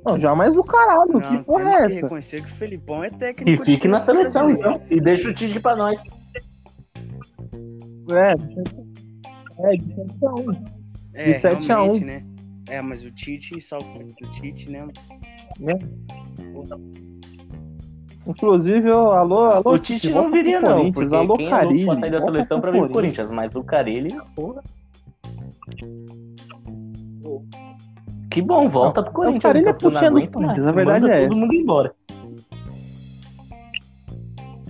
Não, jamais do caralho, não, que porra é que essa? reconhecer que o Felipão é técnico. E fique na seleção, então. E deixa o Tite pra nós. É, é, de 7 a 1. É, De 7 a realmente, 1. né? É, mas o Tite, salvo o Tite, né? Inclusive, ô, alô, alô. O Tite não viria, não. Porque alô, quem é Carilli, sair da seleção pra vir pro Corinthians. Mas o Carilli, porra. Que bom, volta pro Corinthians. Carilli é porque eu não putinha do aguento mais. Corinthians, a verdade é todo mundo embora.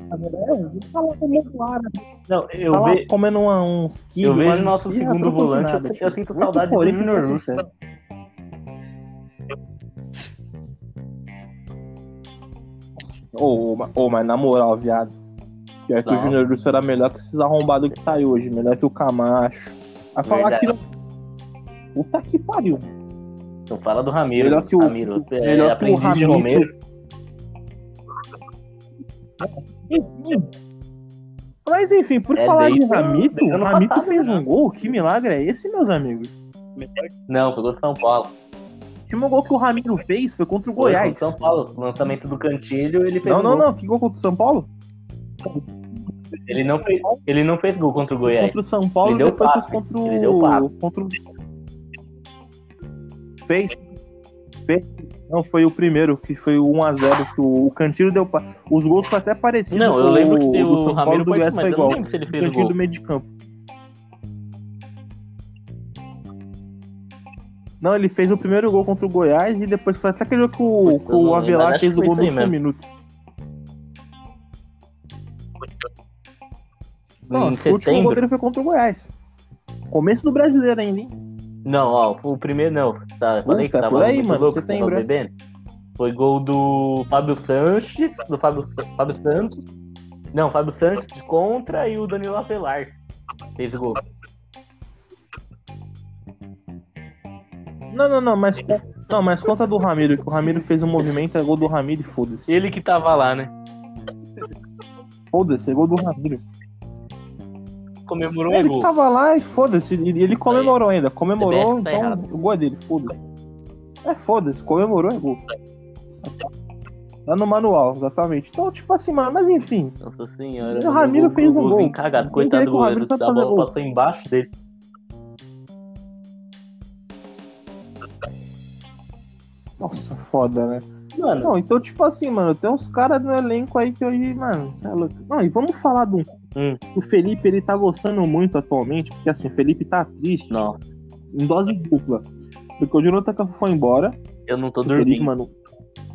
É, fala como voar, né? Não, eu, Tá ve- comendo uma, uns quilos. eu vejo nosso segundo volante, eu, eu sinto pro saudade do ser Russo. Ô, ô, ô, mas na moral, viado. Pior que o. Júnior Russo era melhor que esses arrombados que tá hoje. Melhor que o Camacho. Vai falar Verdade. que. Puta que pariu. Então fala do Ramiro. Melhor que o- Ramiro. É, melhor que o de Ramiro. Mas enfim, por É falar de o- Ramito, o Ramito passado, fez né? um gol. Que milagre é esse, meus amigos? Não, foi contra o São Paulo. O último gol que o Ramiro fez foi contra o Foi Goiás. contra São Paulo. No lançamento do Cantilho, ele fez Não, não, gol. não. Que gol contra o São Paulo? Ele não fez, ele não fez gol contra o Goiás. Contra o São Paulo Ele deu depois passe. contra o. Ele deu passe. Contra o. Fez. Fez. Não, foi o primeiro, que foi o 1x0, que o, o Cantilho deu. Os gols foram até parecidos. Não, eu lembro que do o São Paulo Ramiro do mas foi eu não igual. se ele fez o Cantilho gol. do meio de campo. Não, ele fez o primeiro gol contra o Goiás e depois foi até aquele jogo que o, que o Avelar fez o gol no último minuto. Não, o último gol dele foi contra o Goiás. Começo do brasileiro ainda, hein? Não, ó, o primeiro não. Tá, falei Puta, que tava por aí, mano, louco, você tem tava branco. bebendo. Foi gol do Fábio Sanches, do Fábio, Fábio Santos. Não, Fábio Santos contra e o Danilo Avelar fez o gol. Não, não, não, mas. Não, mas conta do Ramiro, que o Ramiro fez um movimento, é gol do Ramiro e foda-se. Ele que tava lá, né? Foda-se, é gol do Ramiro. Comemorou Ele gol. tava lá e foda-se, ele ele comemorou ainda. Comemorou, tá então errado. o gol é dele, foda-se. É foda-se, comemorou é gol. Tá no manual, exatamente. Então, tipo assim, mano, mas enfim. Nossa senhora. O Ramiro fez um gol. Cagado. Coitado do o goleiro. A bola gol? passou embaixo dele. Nossa, foda, né? Mano, Não, então, tipo assim, mano, tem uns caras no elenco aí que hoje, mano, cê é louco. Não, e vamos falar do. Hum. O Felipe, ele tá gostando muito atualmente, porque assim, o Felipe tá triste nossa, em dose dupla. Porque o Jonathan Cafu foi embora. eu não tô O Felipe, dormindo. mano,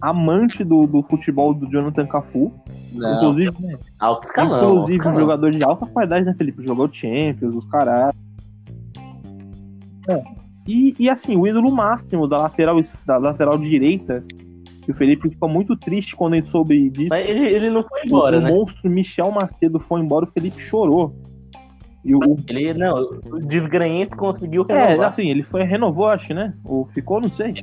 amante do, do futebol do Jonathan Cafu. Não, Inclusive, né, alto escalão. alto inclusive um escalão. jogador de alta qualidade, né, Felipe? Jogou Champions, os caras. É. E, e assim, o ídolo máximo da lateral, da lateral direita, que o Felipe ficou muito triste quando ele soube disso. Mas ele, ele não foi embora, o né? monstro Michel Macedo foi embora, o Felipe chorou. E o, o- Ele, não, o desgranhento conseguiu é, renovar. assim, ele foi renovou, acho, né? Ou ficou, não sei.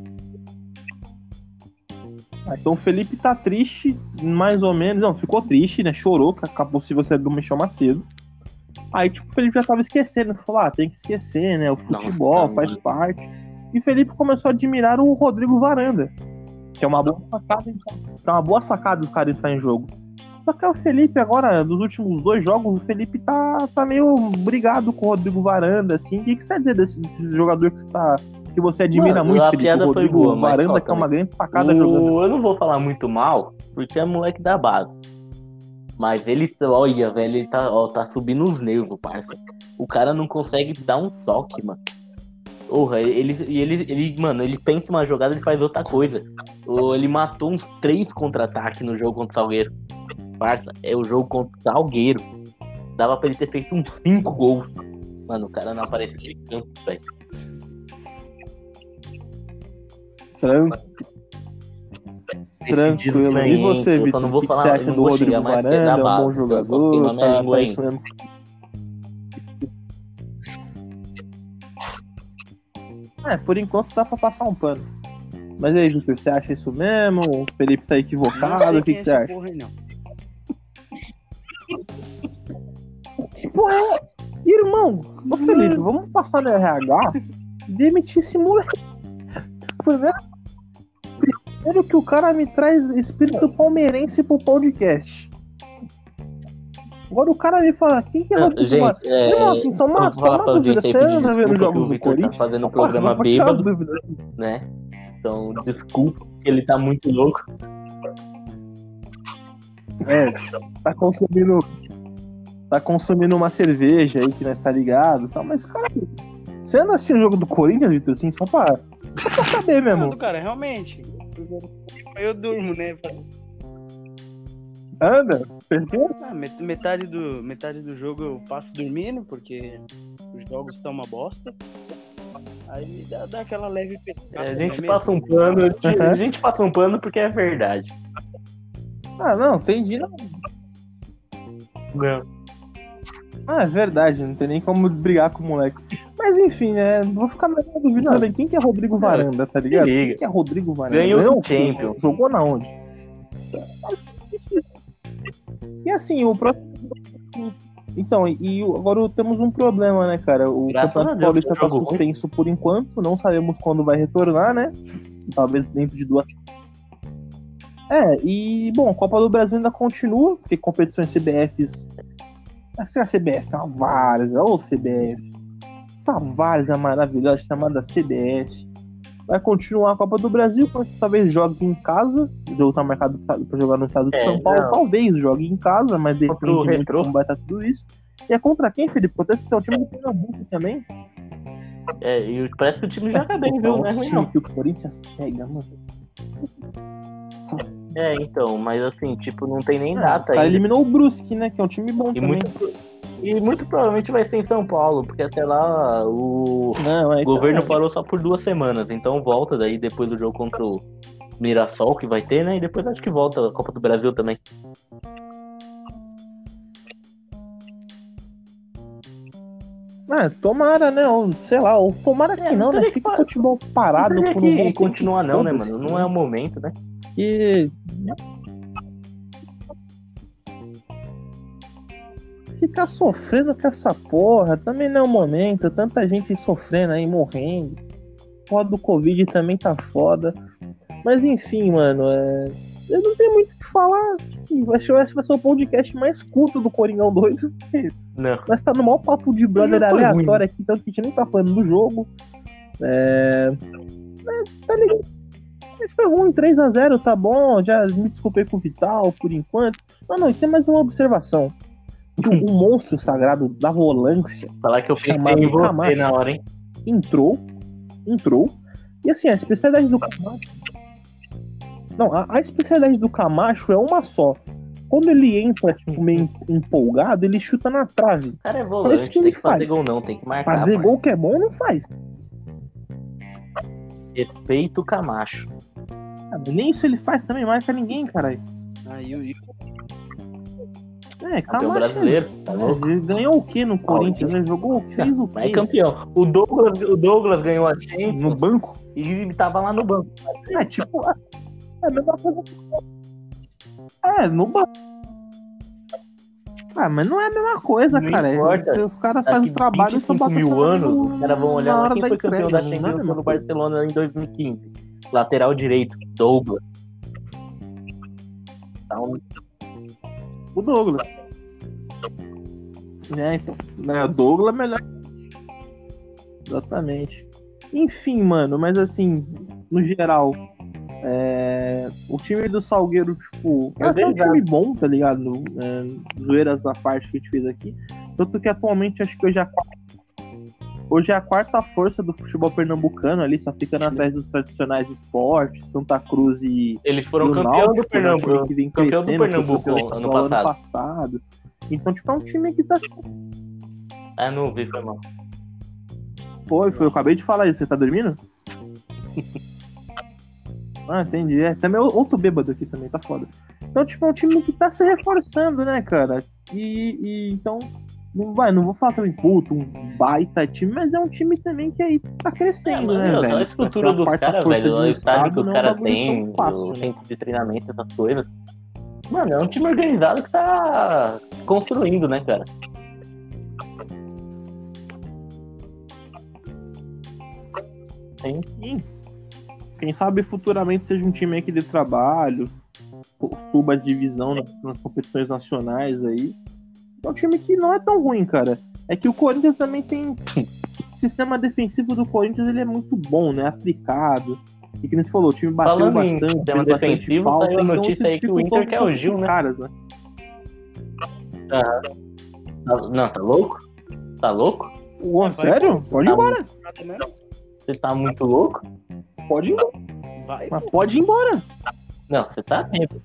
Ah, Então o Felipe tá triste, mais ou menos. Não, ficou triste, né? Chorou com a- com a possível saída do Michel Macedo. Aí, tipo, o Felipe já tava esquecendo. Falou, ah, tem que esquecer, né? O futebol Nossa, faz mano. parte. E o Felipe começou a admirar o Rodrigo Varanda. Que é uma boa sacada, que é uma boa sacada do cara entrar em jogo. Só que o Felipe agora, nos últimos dois jogos, o Felipe tá, tá meio brigado com o Rodrigo Varanda, assim. O que, que você dizer desse, desse jogador que você, tá, que você admira Mano, muito, a Felipe? piada o foi Rodrigo boa, Varanda, só que é uma grande sacada jogando. O- Eu não vou falar muito mal, porque é moleque da base. Mas ele, olha, velho, ele tá, ó, tá subindo os nervos, parça. O cara não consegue dar um toque, mano. Porra, ele, ele, ele, mano, ele pensa uma jogada e faz outra coisa. Ele matou uns três contra-ataques no jogo contra o Salgueiro. Parça, é o jogo contra o Salgueiro. Dava pra ele ter feito uns cinco gols. Mano, o cara não aparece de campo, velho. Tran- Tranquilo. E você, eu Vitor? só não vou falar, eu não vou xingar mais porque da É um bom então eu jogador? Tá, É, por enquanto dá pra passar um pano. Mas aí, Vitor, você acha isso mesmo? O Felipe tá equivocado? O que, que é você acha? porra não. Porra, é- irmão, ô Felipe, vamos passar no RH e demitir esse moleque. Primeiro, primeiro que o cara me traz espírito palmeirense pro podcast. Agora o cara me fala, quem que é o Gente, é, Irmão, assim, só uma, só uma dúvida. Você anda vendo jogos o do Vitor tá Corinthians? fazendo um programa vou tirar a bêbado, dúvida. né? Então, desculpa, que ele tá muito louco. É, tá consumindo. Tá consumindo uma cerveja aí que nós tá ligado e tal, mas, cara, você anda assistindo o jogo do Corinthians, Vitor, assim, só pra, só pra saber mesmo. Não, cara, realmente. Eu durmo, né? Anda? Certeza? Ah, met- metade, do, metade do jogo eu passo dormindo, porque os jogos estão uma bosta. Aí dá, dá aquela leve É, pescada. a gente né, passa um mesmo? pano, a gente- Uhum. a gente passa um pano porque é verdade. Ah, não, entendi. Não. Ah, é verdade, não tem nem como brigar com o moleque. Mas enfim, né? Vou ficar mais na dúvida também. Quem que é Rodrigo Varanda, tá ligado? Quem que é Rodrigo Varanda? Ganhou Ganhou o Champions. Jogou na onde? E assim, o próximo. Então, e, agora temos um problema, né, cara? O Graças Campeonato Paulista tá jogo suspenso por enquanto, não sabemos quando vai retornar, né? Talvez dentro de duas. É, e bom, Copa do Brasil ainda continua, porque competições CBFs. Acho que é a CBF, é uma várzea, ô CBF. Essa várzea maravilhosa chamada CBF. Vai continuar a Copa do Brasil, mas talvez jogue em casa. O jogo tá marcado pra pra jogar no estado de É, São Paulo. não. Talvez jogue em casa, mas de como vai estar tudo isso. E é contra quem, Felipe? Porque esse é o time do Pernambuco também. É, e parece que o time joga bem, viu? Não é o ruim, não. que o Corinthians pega, mano. É, então, mas assim, tipo, não tem nem Ah, data cara ainda. eliminou o Brusque, né? Que é um time bom E também. muito, E muito provavelmente vai ser em São Paulo, porque até lá o Não, é, governo então, parou só por duas semanas. Então volta daí depois do jogo contra o Mirassol, que vai ter, né? E depois acho que volta a Copa do Brasil também. é, tomara, né? Ou, sei lá, ou tomara que É, não, né? Fica que- o futebol parado Não tem por um bom continuar não, né, mano? Não é o momento, né? que ficar sofrendo com essa porra também não é o momento. Tanta gente sofrendo aí, morrendo. Foda do Covid também tá foda. Mas enfim, mano, é... eu não tenho muito o que falar. Acho que vai ser o podcast mais curto do Coringão 2. Não. Nós tá no maior papo de brother aleatório aqui, tanto que a gente nem tá falando do jogo. É. é, tá ligado? Mas Foi ruim, 3x0, tá bom. Já me desculpei com o Vital por enquanto. Não, não, tem mais uma observação. Que o, o monstro sagrado da volância Falar que eu Chamado em você Camacho. na hora, hein? entrou, entrou. E assim, a especialidade do Camacho. Não, a, a especialidade do Camacho é uma só. Quando ele entra, tipo, meio empolgado, ele chuta na trave. O cara é volante, que tem que fazer faz. gol não, tem que marcar. Fazer gol que é bom, não faz. Respeito o Camacho. Ah, Nem isso ele faz também, marca ninguém, caralho. Aí o É, Campeão Camacho. brasileiro, tá é, ele ganhou o que no Corinthians? Né? Jogou o que? Fez o Mas é quê? campeão. O Douglas, o Douglas ganhou a No Champions banco? e tava lá no banco. É, tipo. É é a mesma coisa. que- É, no banco. Ah, mas não é a mesma coisa, Não cara. É- importa. Os caras fazem trabalho só 25 bota mil só anos, no- os caras vão olhar lá quem foi campeão da é Champions no coisa. Barcelona em 2015. Lateral direito, Douglas. Então, O Douglas. É, então. Né, Douglas é melhor. Exatamente. Enfim, mano, mas assim, no geral, é, o time do Salgueiro, tipo, É até um time bom, tá ligado? É, zoeiras à parte que a gente fez aqui. Tanto que atualmente acho que hoje é a quarta, hoje é a quarta força do futebol pernambucano ali, só ficando atrás dos tradicionais esportes, Santa Cruz e, eles foram campeão do né, Pernambuco. vem campeão do Pernambuco ano passado. passado. Então, tipo, é um time que tá. Ah, não vi, foi mal. Foi, foi, eu acabei de falar isso. Você tá dormindo? ah, entendi. É, também outro bêbado aqui também, tá foda. Então, tipo, é um time que tá se reforçando, né, cara? E, e então. Não, vai, não vou falar também, puto, um baita time, mas é um time também que aí tá É, crescendo, mano, né, meu, velho? a estrutura dos caras, força velho, do o estádio que os é caras têm, o né? centro de treinamento, essas coisas. Mano, é um time organizado que tá construindo, né, cara? Sim. Sim. Quem sabe futuramente seja um time que dê trabalho, suba a divisão nas, nas competições nacionais aí. É um time que não é tão ruim, cara. É que o Corinthians também tem. O sistema defensivo do Corinthians ele é muito bom, né? Aplicado. E que nem você falou, o time bateu Falando em bastante. sistema fez bastante defensivo, falta, saiu a então notícia isso aí que o Inter quer o Gil, né? Caras, né? Tá- Não, tá louco? Tá louco? Vai, sério? Pode ir Tá embora. mesmo. Você tá muito louco? Pode ir embora. Vai, Mas pode ir embora. Não, você tá tempo.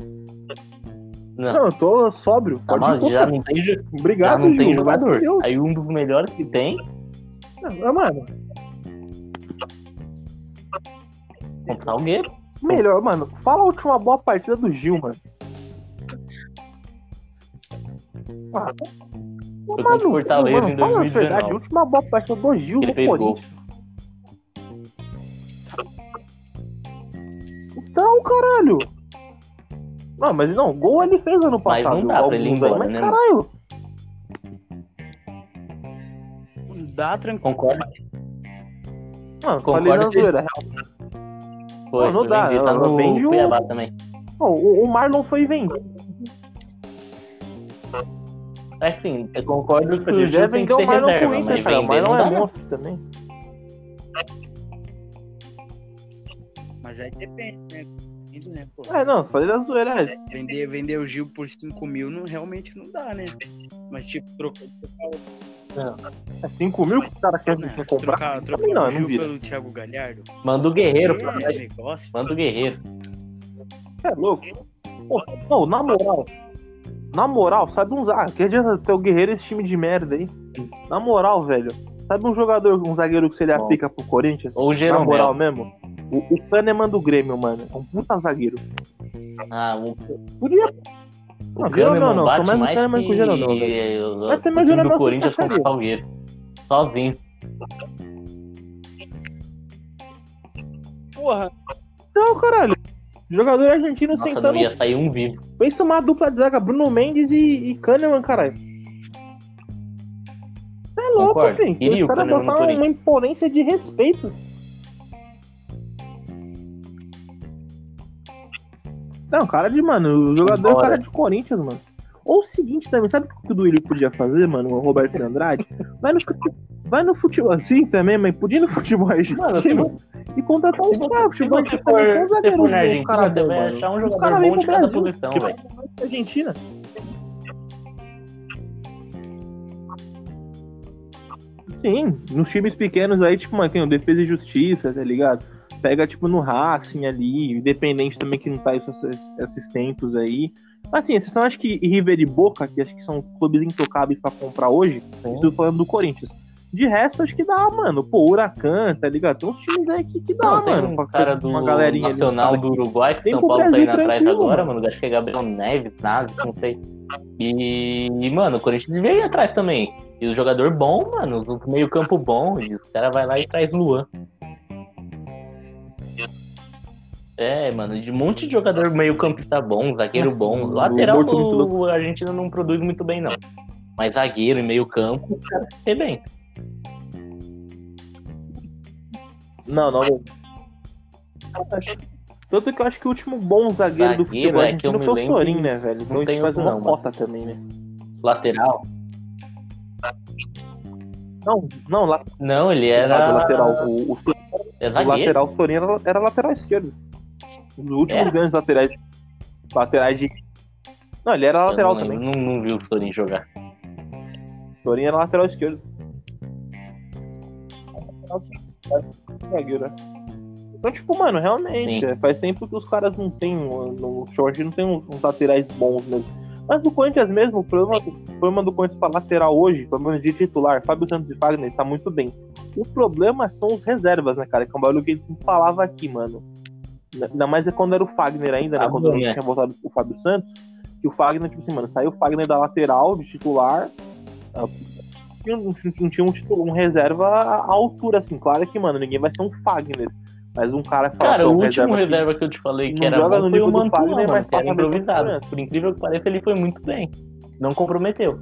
Não, Não, eu tô sóbrio. tá Pode ir mal, já não tem, jo- já Obrigado, não tem jogador. Aí um dos melhores que tem, Não, mano, contra Salgueiro. melhor, mano. Fala a última boa partida do Gil, mano. Ah, Foi contra o Fortaleza em fala a 2019. verdade, a última boa partida do Gil Ele no fez Corinthians. Então, caralho. Não, mas não, gol ele fez ano Mas passado. não dá pra ele ir embora, mas né, caralho. dá tranquilo. Concorda? Mano, Concordo falei na que- zoeira. Foi, Não, não foi dá, vendido, tá no o- Cuiabá também. Não, o, o Marlon foi vendido. É que sim, eu concordo que o Gil tem que ser o Marlon pro reserva, Inter, mas cara. O vender Marlon não dá é não. monstro também. Mas aí depende, né? Depende, né, pô? É, não, falei da zoeira. é. Vender, vender o Gil por 5 mil não, realmente não dá, né? Mas tipo, trocar, trocar, É 5 mil que o cara quer né? vir comprar. trocar, trocar não, não vira. pelo Thiago Galhardo. Manda o Guerreiro pra é negócio. Manda o Guerreiro. É louco. Pô, não, na moral. Na moral, sabe um zagueiro. Que adianta ter o Guerreiro esse time de merda aí? Na moral, velho. Sabe um jogador, um zagueiro que seria Bom. pica pro Corinthians? Ou o Na moral mesmo? O, o Kahneman do Grêmio, mano. É um puta zagueiro. Ah, o, Podia. O Não, Kahneman Jeromel não. Sou bate mais o mais Kahneman que o Jeromel, velho. velho. Mas também o o time do se Corinthians contra o. Salgueiro. Sozinho. Porra, Não, caralho. Jogador argentino Nossa, sentando. não ia sair um vivo. Pensa uma dupla de zaga, Bruno Mendes e, e Kahneman, caralho. É louco, filho. Os o caras botaram uma imponência de respeito. Não, cara de, mano, o jogador é Embora. cara de Corinthians, mano. Ou o seguinte também, sabe o que o Duílio podia fazer, mano? O Roberto Andrade? Vai no, vai no futebol, assim também, mas podia ir no futebol argentino e contratar uns caras. Futebol for, argentino também tem uns zagueiros bons, cara mano. achar um jogador bom de cada Brasil, posição, velho. Argentina. Sim, nos times pequenos aí, tipo, mano, tem o Defesa e Justiça, tá ligado? Pega, tipo, no Racing ali, independente também que não tá esses esses tempos aí. Mas, assim, exceção acho que River e Boca, que acho que são clubes intocáveis pra comprar hoje, estou falando do Corinthians. De resto, acho que dá, mano. Pô, Huracan, tá ligado? Tem uns times aí que, que dá, Não, tem mano. um cara do uma galerinha ali, Nacional caras do Uruguai, que Vem São Paulo tá indo atrás tranquilo, agora, mano. Acho que é Gabriel Neves, Naves, não sei. E, e, mano, o Corinthians ir atrás também. E o jogador bom, mano, o meio campo bom, e os caras vai lá e traz Luan. É, mano, de um monte de jogador meio campista bom, zagueiro bom. Lateral o Argentina não produz muito bem, não. Mas zagueiro e meio campo, os caras arrebentam. Não, não. Tanto que eu acho que o último bom zagueiro, do Zagueiro, futebol é que eu me foi o lembro Sorin, né, velho? Então não tem faz uma cota também, né? Lateral? Não, não, lá, Não, ele era era. lateral. O, o, É o lateral Sorin era, era lateral esquerdo. Os últimos Era? grandes laterais. Laterais de. Não, ele era Eu lateral não, também. não, não vi o Sorin jogar. Sorin era lateral esquerdo. Zagueiro, né? Então, tipo, mano, realmente, é, faz tempo que os caras não tem, no short não tem uns, uns laterais bons mesmo. Mas o Corinthians mesmo, o problema, o problema do Corinthians pra lateral hoje, pelo menos de titular, Fábio Santos e Fagner, tá muito bem. O problema são os reservas, né, cara? Que é um bagulho que a gente sempre falava aqui, mano. Ainda mais é quando era o Fagner ainda, né? Ah, quando não né? tinha voltado o Fábio Santos. Que o Fagner, tipo assim, mano, saiu o Fagner da lateral, de titular. ah, Não, não- não tinha um, titular, um reserva à altura, assim. Claro que, mano, ninguém vai ser um Fagner. Mas um cara que fala, Cara, "Pô, o último aqui- reserva que eu te falei que não era joga bom no foi o do Mantuan, Fagner, mas era improvisado. Por incrível que pareça, ele foi muito bem. Não comprometeu.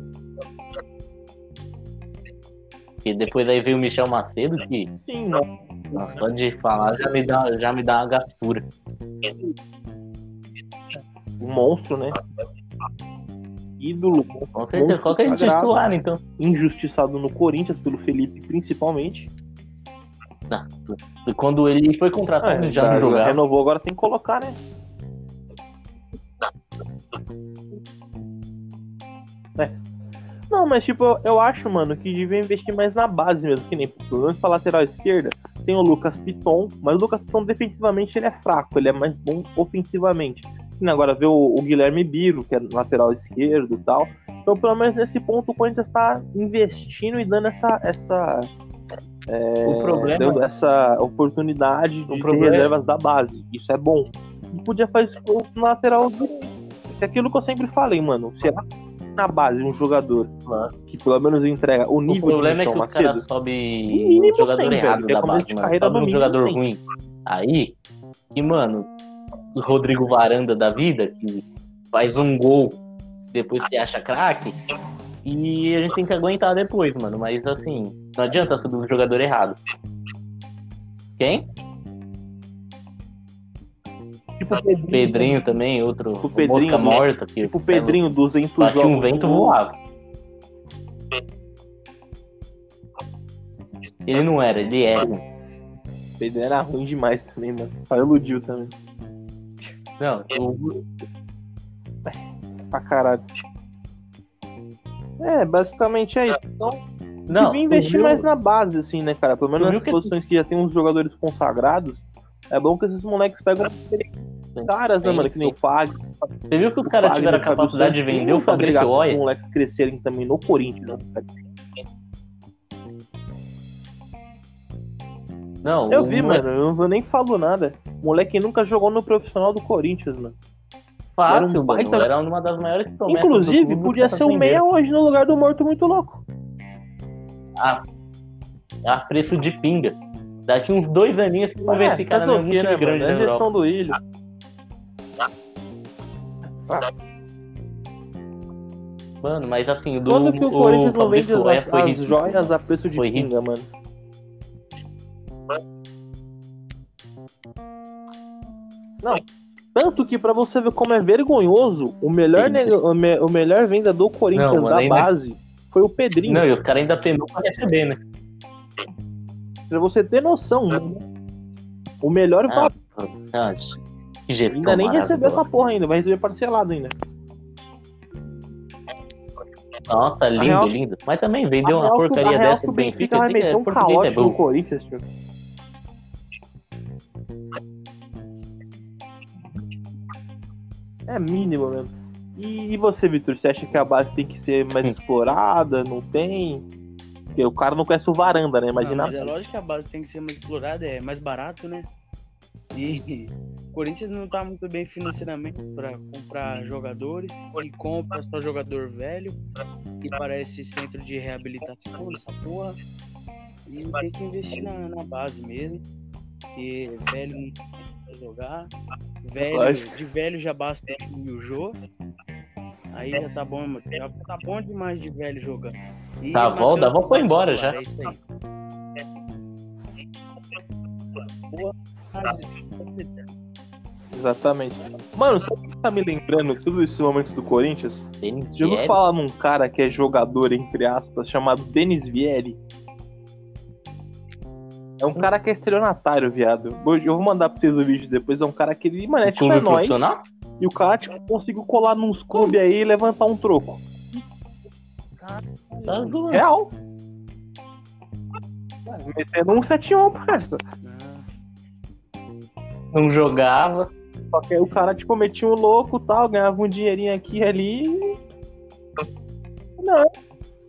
E depois aí veio o Michel Macedo, que Sim, mano. Nossa, só de falar já me dá, já me dá uma gastura. Um monstro, né? Ídolo, Com certeza, Monstro qualquer sagrado. titular, então. injustiçado no Corinthians, pelo Felipe principalmente. E Quando ele foi contratado, Ah, ele já não jogava. renovou, agora tem que colocar, né? Não, mas tipo, eu, eu acho, mano, que devia investir mais na base mesmo, que nem pelo menos pra lateral esquerda, tem o Lucas Piton, mas o Lucas Piton defensivamente ele é fraco, ele é mais bom ofensivamente. E agora vê o, o Guilherme Biro, que é lateral esquerdo e tal. Então, pelo menos nesse ponto, o Corinthians tá investindo e dando essa, essa o problema essa oportunidade de problema- ter reservas da base. Isso é bom. E podia fazer isso com o lateral. É aquilo que eu sempre falei, mano. Será na base um jogador Mano. que pelo menos entrega o O nível problema de é que Michel os caras Macedo? sobem mínimo um jogador tem, errado velho, da base, de mano. Sobe um jogador tem. ruim. Aí, e mano, o Rodrigo Varanda da vida, que faz um gol, depois se acha craque, e a gente tem que aguentar depois, mano. Mas assim, não adianta subir um jogador errado. Quem? Tipo o Pedrinho, Pedrinho também, outro O Pedrinho, mosca né? morta. Que Tipo o Pedrinho, 200 Bate jogos. um vento voava. Ele não era, ele é. O Pedrinho era ruim demais também, mano. Só iludiu também. Não, o, Pra caralho. É, basicamente é isso. Então, não, devia investir meu- mais na base, assim, né, cara? Pelo menos nas viu que- posições que já tem uns jogadores consagrados. É bom que esses moleques pegam caras, né, Sim, mano? Que nem o Fag, Você viu que os caras tiveram a capacidade de vender o Fabrício Oia? Os moleques crescerem também no Corinthians. Né? Não, eu vi, moleque... mano. Eu nem falo nada. O moleque nunca jogou no profissional do Corinthians, mano. Fácil, era, um baita... era uma das maiores promessas. Inclusive, podia ser o meia hoje no lugar do Morto Muito Louco. Ah, a preço de pinga. Daqui uns dois aninhos você vai ver esse cara no muito né, grande. É a gestão do Ilho. Mano, mas assim, do. Quando que o Corinthians não vende as, as joias a preço de foi pinga, mano? Não. Tanto que pra você ver como é vergonhoso, o melhor, ne... o, me... o melhor venda do Corinthians não, da ainda... base foi o Pedrinho. Não, e os caras ainda penou pra receber, né? Pra você ter noção, né? o melhor ah, ah, que Ainda nem recebeu essa porra ainda, vai receber parcelado ainda. Nossa, lindo, real... lindo. Mas também vendeu uma porcaria dessa do Benfica. Vai meter um calote no Corinthians, tio. É mínimo mesmo. E, e você, Vitor, você acha que a base tem que ser mais hum. explorada? Não tem? Porque o cara não conhece o varanda, né? Imagina. Não, mas é lógico que a base tem que ser mais explorada, é mais barato, né? E o Corinthians não tá muito bem financeiramente para comprar jogadores e compra só jogador velho e parece centro de reabilitação dessa porra. E tem que investir na, na base mesmo. Porque velho não tem jogar. Velho, de velho já basta o Jô. Aí já tá bom. Já tá bom demais de velho jogando. E tá bom, dá bom foi embora já. É isso aí. Exatamente. Mano, sabe que tá me lembrando tudo esses momentos do Corinthians? Denis Já ouviu falar num cara que é jogador, entre aspas, chamado Denis Vieri? É um cara que é estelionatário, viado. Eu vou mandar pra vocês o vídeo depois. É um cara que ele, mano, é tipo, é nóis. E o cara, tipo, conseguiu colar nos clubes aí e levantar um troco. Tá Real. Metendo um 7 parça. Não jogava. Só que aí o cara, tipo, metia um louco e tal, ganhava um dinheirinho aqui e ali. Não.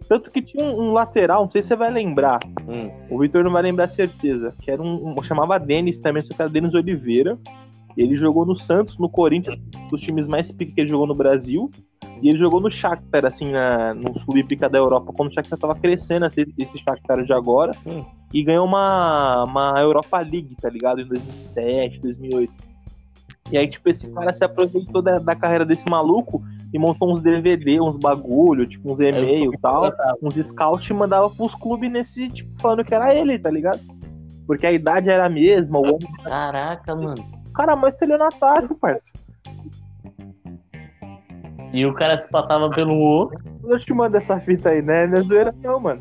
Tanto que tinha um, um, lateral, não sei se você vai lembrar. Hum. O Vitor não vai lembrar certeza. Que era um. um chamava Denis também, só que era Denis Oliveira. Ele jogou no Santos, no Corinthians, dos times mais piques que ele jogou no Brasil. E ele jogou no Shakhtar, assim, na, no sul-pica da Europa, quando o Shakhtar tava crescendo, assim, esse Shakhtar de agora. Hum. E ganhou uma, uma Europa League, tá ligado? Em 2007, 2008. E aí, tipo, esse cara se aproveitou da, da carreira desse maluco e montou uns DVD, uns bagulho, tipo, uns e-mail e tal, uns scout e mandava pros clubes nesse, tipo, falando que era ele, tá ligado? Porque a idade era a mesma, o homem... Caraca, mano. O cara mais estelionatário, parça. E o cara se passava pelo outro. Eu te mando essa fita aí, né? Não é zoeira não, mano.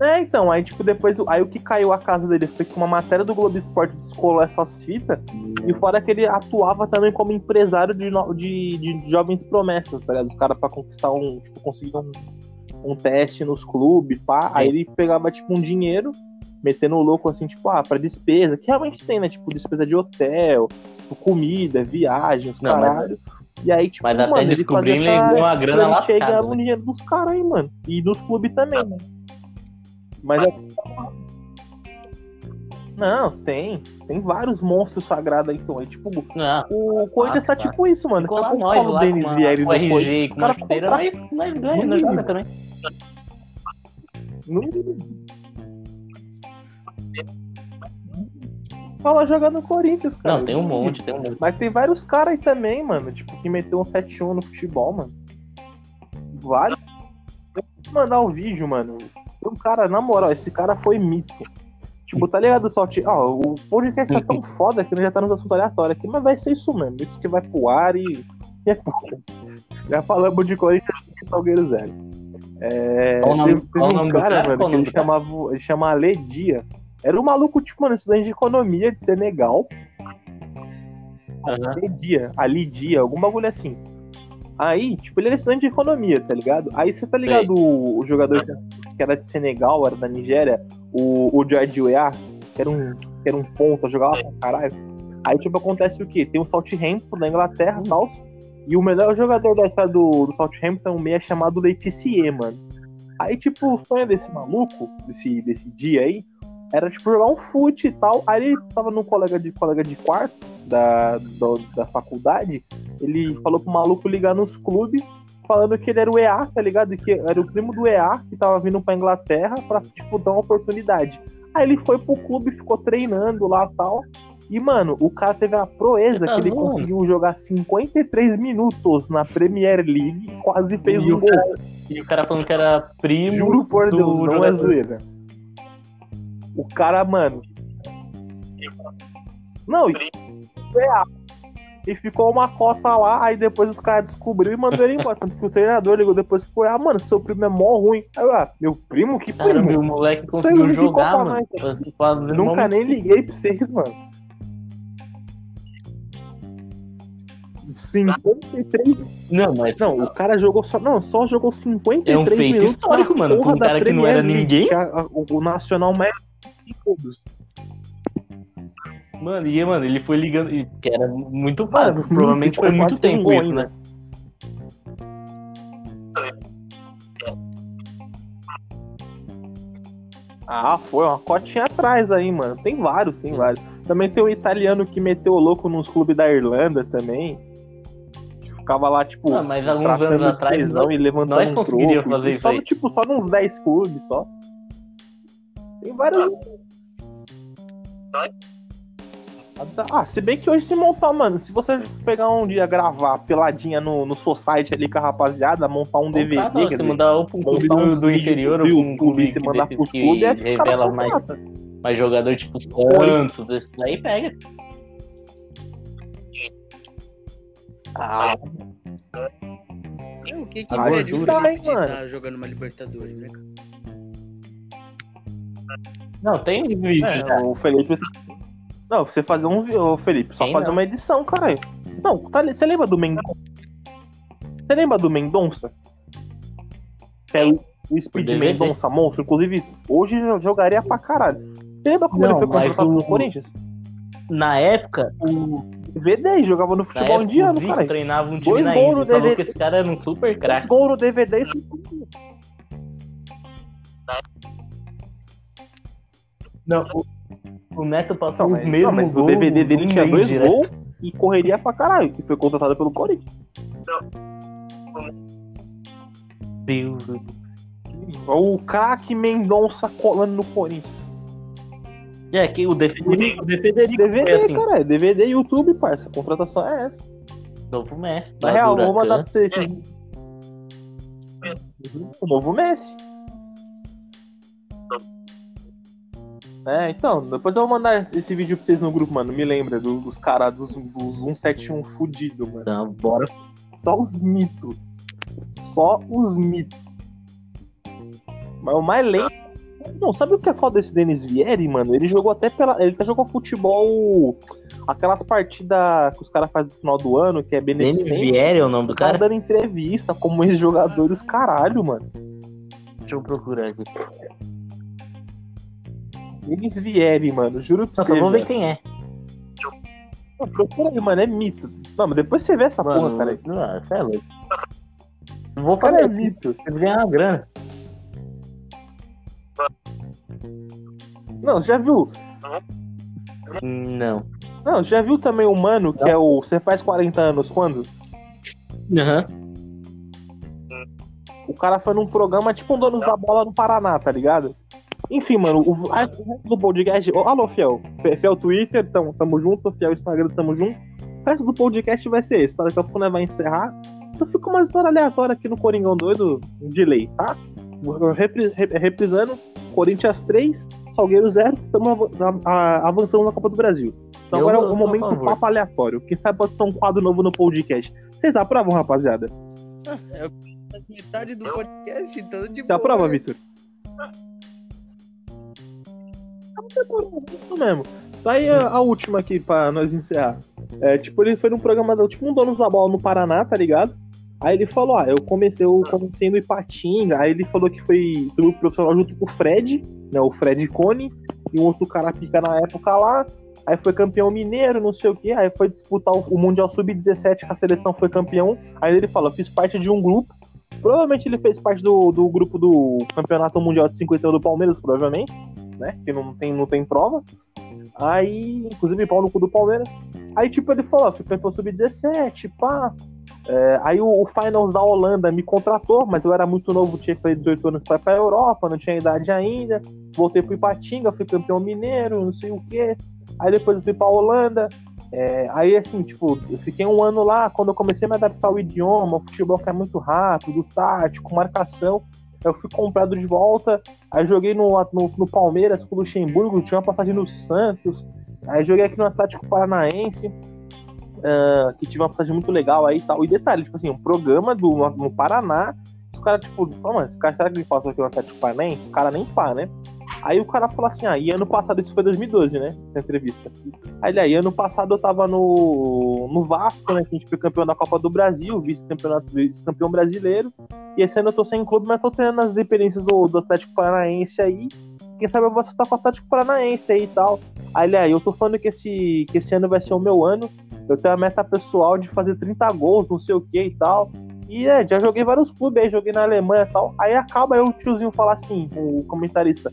É, então, aí tipo, depois, aí o que caiu a casa dele foi que uma matéria do Globo Esporte descolou essas fitas, e fora que ele atuava também como empresário de, de, de jovens promessas, tá ligado? Os caras pra conquistar um, tipo, conseguir um, um teste nos clubes, pá, aí ele pegava, tipo, um dinheiro, metendo o louco, assim, tipo, ah, pra despesa, que realmente tem, né? Tipo, despesa de hotel, tipo, comida, viagens, Não, caralho. Mas... E aí, tipo, mas mano, até descobrir ele ganhou uma grana lá. Chega no dinheiro dos caras aí, mano. E nos clubes também, né? Mas é... Não, tem. Tem vários monstros sagrados aí, então. É tipo. Não, o Corinthians tá tipo isso, mano. Ficou lá nós, lá Denis Vieira com RG, com cara esteira, nós, nós ganha, nós joga também. Não... Fala jogar no Corinthians, cara. Não, tem um monte, tem um monte. Mas tem vários caras aí também, mano. Tipo, que meteu um 7-1 no futebol, mano. Vários. Eu mandar o um vídeo, mano um cara, na moral, esse cara foi mito. Tipo, tá ligado, só Ó, o podcast tá tão foda que já tá nos assuntos aleatórios aqui, mas vai ser isso mesmo. Isso que vai pro ar e. e é já falamos de Corinthians e Salgueiro Zero. É, qual o nome, teve, um cara, cara, mano, que ele chamava, ele chama Aledia. Era um maluco, tipo, mano, estudante de economia de Senegal. Uhum. Aledia, Alidia, algum bagulho assim. Aí, tipo, ele era estudante de economia, tá ligado? Aí você tá ligado o, o, jogador que era de Senegal, era da Nigéria, o, o George Weah, que era um, que era um ponta, jogava pra caralho. Aí, tipo, acontece o quê? Tem o Southampton da Inglaterra e tal. E o melhor jogador da história do, do Southampton é um meia chamado Letizier, mano. Aí, tipo, o sonho desse maluco, desse, desse dia aí, era, tipo, jogar um fute e tal. Aí ele tava num colega de, colega de quarto da, da faculdade. Ele falou pro maluco ligar nos clubes, falando que ele era o EA, tá ligado? Que era o primo do EA que tava vindo pra Inglaterra pra, tipo, dar uma oportunidade. Aí ele foi pro clube, ficou treinando lá e tal. E, mano, o cara teve a proeza que ele conseguiu jogar 53 minutos na Premier League e quase fez E um o gol. cara- E o cara falando que era primo Juro por do Deus, não é zoeira. O cara, mano. Não, e, é, e ficou uma cota lá, aí depois os caras descobriram e mandou ele embora. Tanto que o treinador ligou depois e foi, ah, mano, seu primo é mó ruim. Aí eu, ah, meu primo? Que primo? Caramba, o moleque conseguiu jogar, mano. Nunca nem liguei pra vocês, mano. 53. Não, mas Não, o cara jogou só. Não, só jogou 53 É um feito histórico, mano, pra um cara que não era ninguém. é a- o, Nacional mais todos. Mano, e mano, ele foi ligando. e- Que era muito fácil. Mano, provavelmente ficou foi muito tempo isso, ainda. né? Ah, foi uma cotinha atrás aí, mano. Tem vários, tem vários. Também tem o italiano que meteu o louco nos clubes da Irlanda também. Ficava lá, tipo, Ah, mas alguns anos atrás, nós- e levantando nós um conseguiríamos troco, fazer isso só, aí. Tipo, só nos 10 clubes, só. Tem vários... Ah, se bem que hoje se montar, mano, se você pegar um dia gravar peladinha no, no Society ali com a rapaziada, montar um DVD, Contrata, dizer, mandar um clube montar um do, do interior do ou um clube você que, mandar pros clubes, é revela mais, mais jogador tipo Santos, esses aí pega. Ah, É, O que que Ah, impede o ajuda, Felipe de hein, mano? estar jogando uma Libertadores, né? cara? Não, tem vídeo É, o Felipe. Não, você fazer um. Ô, Felipe, só Tem fazer não. uma edição, caralho. Não, tá, você lembra do Mendonça? Você lembra do Mendonça? Que é o, o Speed? Mendonça monstro. Inclusive, hoje eu jogaria pra caralho. Você lembra como Não, ele foi contratado no o- Corinthians? Na época, O DVD jogava no futebol época indiano, Zico caralho. treinava um time Dois na Índia. no Falou DVD. que esse cara era um super Dois craque. gols no DVD e Não, o, o Neto passou os mesmos mas o gols. DVD dele tinha dois direto. gols e correria pra caralho. E foi contratado pelo Corinthians. Deus. O craque Mendonça colando no Corinthians. É, que o DVD, o DVD DVD, assim. cara, é DVD e YouTube, parça. A contratação é essa. Novo Messi. Na real, vou mandar pra você esse... O novo Messi. É, então, depois eu vou mandar esse vídeo pra vocês no grupo, mano. Me lembra do- dos caras dos, dos 171 fudido, mano. Então, bora. Só os mitos. Só os mitos. Mas o mais lento. Não, sabe o que é foda desse Denis Vieri, mano? Ele jogou até pela. Ele até jogou futebol. Aquelas partidas que os caras fazem no final do ano, que é Denis beneficente. Vieri é o nome do Tá cara? dando entrevista como ex-jogador os caralho, mano. Deixa eu procurar aqui. Denis Vieri, mano. Juro pra Nossa, você. vamos ver quem é. Não, Procura aí, mano. É mito. Não, mas depois você vê essa porra, Mano, cara. aí. ah, você é louco. Vou O cara é fazer mito. Ele ganhar uma grana. Não, já viu? Não. Não, já viu também o mano que é o. Você faz 40 anos quando? Aham. O cara foi num programa tipo um Donos da Bola no Paraná, tá ligado? Enfim, mano, o, a- o resto do podcast. Ô, alô, Fiel. Fiel Twitter, tamo, tamo junto. Fiel Instagram, tamo junto. O resto do podcast vai ser esse, tá? Daqui a pouco nós vai encerrar. Então fica uma história aleatória aqui no Coringão Doido de lei, tá? Repri- re- reprisando: Corinthians 3, Salgueiro 0. Estamos avançando na Copa do Brasil. Então Eu- agora é o momento favor. papo aleatório. Quem sabe pode ser um quadro novo no podcast. Vocês aprovam, rapaziada? Faz metade do podcast, então de Você boa. aprova, Vitor? Isso mesmo. Tá aí a, a última aqui pra nós encerrar. É, tipo, ele foi num programa, tipo um dono da bola no Paraná, tá ligado? Aí ele falou, ah, eu comecei, eu comecei no Ipatinga, aí ele falou que foi subiu pro profissional junto com o Fred, né, o Fred Cone, e um outro cara pica na época lá, aí foi campeão mineiro, não sei o que, aí foi disputar o Mundial Sub-17, que a seleção foi campeão. Aí ele fala, fiz parte de um grupo. Provavelmente ele fez parte do, do grupo do Campeonato Mundial de 51 do Palmeiras, provavelmente, né? Que não tem, não tem prova. Aí, inclusive, pau no cu do Palmeiras. Aí, tipo, ele falou, fui campeão sub-17, pá. É, aí o, o, Finals da Holanda me contratou, mas eu era muito novo, tinha feito 18 anos para pra Europa, não tinha idade ainda. Voltei pro Ipatinga, fui campeão mineiro, não sei o quê. Aí depois eu fui pra Holanda. É, aí, assim, tipo, eu fiquei um ano lá, quando eu comecei a me adaptar ao idioma, o futebol que é muito rápido, tático, marcação eu fui comprado de volta, aí joguei no, no, no Palmeiras com o Luxemburgo, tinha uma passagem no Santos, aí joguei aqui no Atlético Paranaense, uh, que tive uma passagem muito legal aí e tal. E detalhe, tipo assim, um programa do, no Paraná, os caras, tipo, oh, esse cara, será que ele passou aqui no Atlético Paranaense? O cara nem pá, né? Aí o cara falou assim, ah, e ano passado, isso foi 2012, né? Essa entrevista. Aí, aí ano passado eu tava no, no Vasco, né? Que a gente foi campeão da Copa do Brasil, vice-campeonato, vice-campeão brasileiro. E esse ano eu tô sem clube, mas tô treinando as dependências do, do Atlético Paranaense aí. Quem sabe eu vou estar com o Atlético Paranaense aí e tal. Aí, aí, eu tô falando que esse, que esse ano vai ser o meu ano. Eu tenho a meta pessoal de fazer 30 gols, não sei o que e tal. E é, já joguei vários clubes aí, joguei na Alemanha e tal. Aí acaba eu o tiozinho falar assim, o comentarista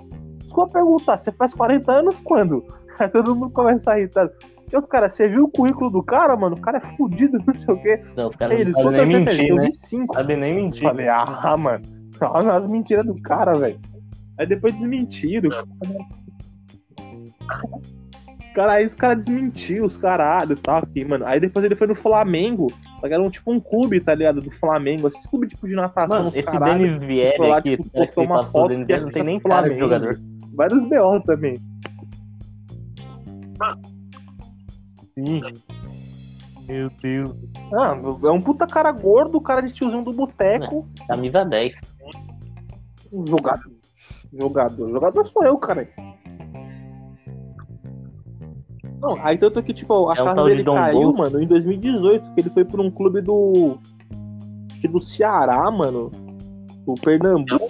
ficou a perguntar, você faz 40 anos quando? Aí todo mundo começa a rir, tá? E os caras, você viu o currículo do cara, mano? O cara é fudido, não sei o quê. Não, os caras não sabem nem mentir, né? 25. Sabem nem mentir. Falei, ah, mano. Olha as mentiras do cara, velho. Aí depois desmentiram. Cara, aí os caras desmentiram os caralho e tal aqui, mano. Aí depois ele foi no Flamengo. Era um, tipo um clube, tá ligado? Do Flamengo. Esse clube tipo de natação. Mano, esse caralho, Denis Vieira aqui, tipo, postou uma foto Denis Vieira não tem nem cara de jogador vários BO também. Sim. Meu Deus. Ah, é um puta cara gordo, cara de tiozinho do boteco. É, camisa 10. Jogador. Jogador. Jogador sou eu, cara. Não, aí tanto que, tipo, a é casa dele caiu, Golf. mano, em 2018, que ele foi pra um clube do. do Ceará, mano. O Pernambuco.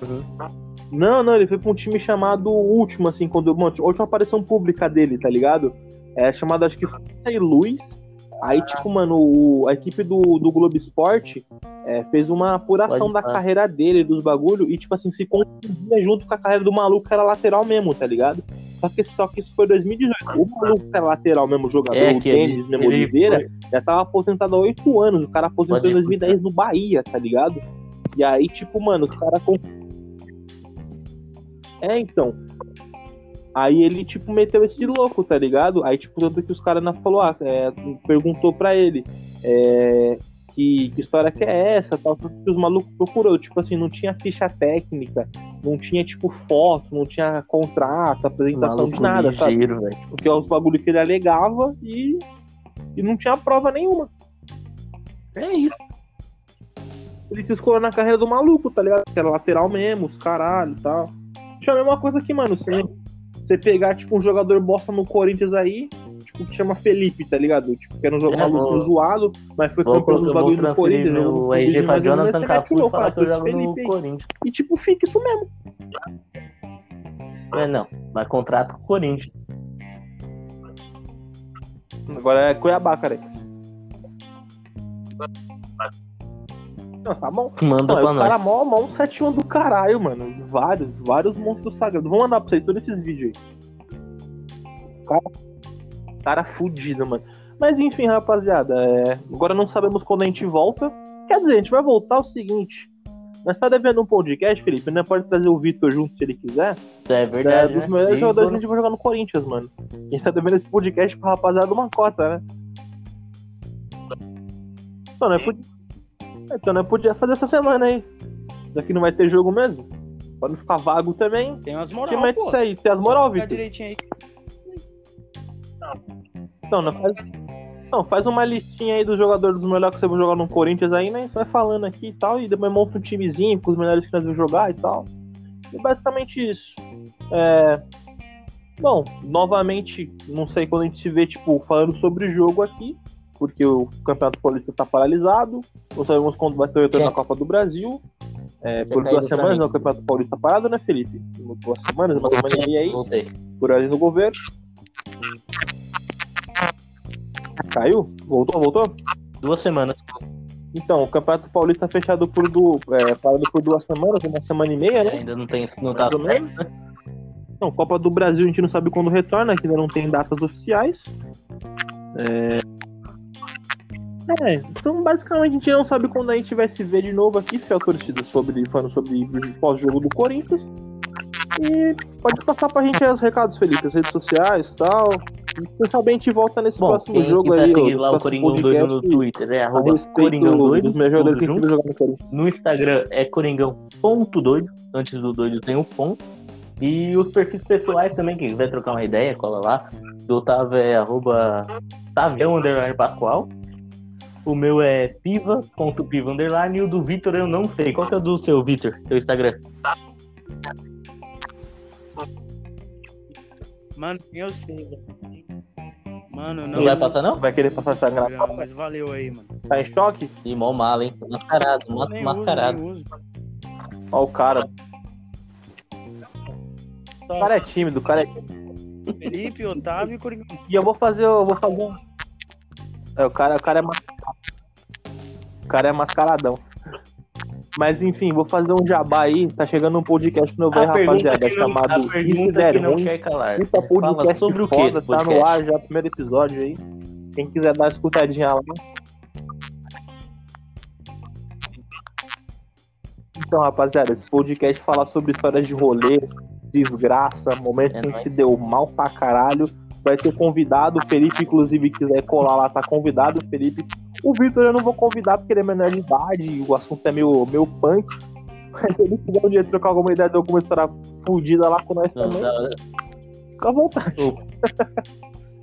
Uhum. Não, não, ele foi pra um time chamado Último, assim, quando. Bom, a última aparição pública dele, tá ligado? É chamado, acho que e Luz. Aí, tipo, mano, o, a equipe do, do Globo Esporte é, fez uma apuração da carreira dele, dos bagulho, e, tipo assim, se confundia junto com a carreira do maluco que era lateral mesmo, tá ligado? Só que, só que isso foi 2018. O maluco que era lateral mesmo, jogador, é, o tênis, mesmo, ele Oliveira, foi... já tava aposentado há oito anos. O cara aposentou em 2010 no Bahia, tá ligado? E aí, tipo, mano, os caras é, então. Aí ele, tipo, meteu esse louco, tá ligado? Aí, tipo, tanto que os caras não falou, ah, é, perguntou pra ele é, que, que, história que é essa, tal, que os malucos procurou. Tipo assim, não tinha ficha técnica, não tinha, tipo, foto, não tinha contrato, apresentação de nada, ligeiro, sabe? Véio. Porque é os bagulhos que ele alegava e, e não tinha prova nenhuma. É isso. Ele se escolheu na carreira do maluco, tá ligado? Que era lateral mesmo, os caralho e tal. Tipo, a mesma coisa que, mano, você, você pegar, tipo, um jogador bosta no Corinthians aí, tipo, que chama Felipe, tá ligado? Tipo, que era um jogador é, zoado, mas foi campeão dos bagulho do Corinthians. Meu RG pra Jonathan Cafu e falar que eu jogo no Corinthians. E, tipo, fica isso mesmo. É, não, mas contrato com o Corinthians. Agora é Cuiabá, cara. Não, tá bom. Manda não, pra nós. Cara, mó, mó um 71 do caralho, mano. Vários, vários monstros sagrados. Vou mandar pra vocês todos esses vídeos aí. Cara, cara fudido, mano. Mas enfim, rapaziada. É... Agora não sabemos quando a gente volta. Quer dizer, a gente vai voltar o seguinte. Nós tá devendo um podcast, Felipe, né? Pode trazer o Vitor junto se ele quiser. É verdade. É, dos né? melhores jogadores que a gente vai jogar no Corinthians, mano. A gente tá devendo esse podcast pra rapaziada uma cota, né? Então, né? Então não podia fazer essa semana aí. Que não vai ter jogo mesmo. Pode ficar vago também. Tem umas moral, que pô. isso aí? Tem as moral, Vitor? direitinho aí. Então, não faz... Não, faz uma listinha aí dos jogadores dos melhores que você vai jogar no Corinthians aí, né? Você vai falando aqui e tal, e depois monta um timezinho com os melhores que nós vamos jogar e tal. E basicamente isso. É... Bom, novamente, não sei quando a gente se vê, tipo, falando sobre o jogo aqui porque o Campeonato Paulista está paralisado. Não sabemos quando vai ter o retorno na Copa do Brasil. É, por duas semanas o Campeonato Paulista parado, né, Felipe? Por duas semanas, uma semana e aí. Voltei. Por ali no governo. Caiu? Voltou, voltou? Duas semanas. Então, o Campeonato Paulista fechado por, du... é, parado por duas semanas, uma semana e meia, né? É, ainda não tem. Não tá menos. Então, Copa do Brasil a gente não sabe quando retorna, ainda não tem datas oficiais. É... é, então basicamente a gente não sabe quando a gente vai se ver de novo aqui, fiel torcida, sobre, falando sobre o pós-jogo do Corinthians. E pode passar pra gente os recados, Felipe, as redes sociais e tal. E gente volta nesse Bom, próximo jogo aí. seguir lá o Coringão Doido no Twitter é arroba Coringão Doido, no Instagram é coringão.doido. Antes do doido tem o ponto. E os perfis pessoais também, quem quiser trocar uma ideia, cola lá. Do Otávio é arroba Tavião underline Pascoal. O meu é piva.piva underline. E o do Vitor eu não sei. Qual que é o do seu, Vitor? Seu Instagram? Mano, eu sei, velho. Mano, não. Não vai passar, não? Vai querer passar essa gravação? Mas valeu aí, mano. Tá em choque? Ih, mó mala, hein? Mascarado, mas, Nem mascarado. uso, nem uso. Ó o cara. O cara é tímido, o cara é Felipe, Otávio e Coringão. E eu vou fazer, eu vou fazer um. É, o cara, o cara é mascarado. O cara é mascaradão. Mas enfim, vou fazer um jabá aí. Tá chegando um podcast novo aí, rapaziada. não- chamado Isso Der Ruim. Puta podcast sobre o que tá no ar já, primeiro episódio aí. Quem quiser dar uma escutadinha lá. Então, rapaziada, esse podcast fala sobre histórias de rolê, desgraça, momentos É que a gente deu mal pra caralho. Vai ter convidado, o Felipe, inclusive, quiser colar lá, tá convidado, Felipe. O Vitor eu não vou convidar porque ele é menor de idade, o assunto é meio, meio punk. Mas se ele quiser um dia trocar alguma ideia de alguma história fudida lá com nós Não, também, não, fica à vontade.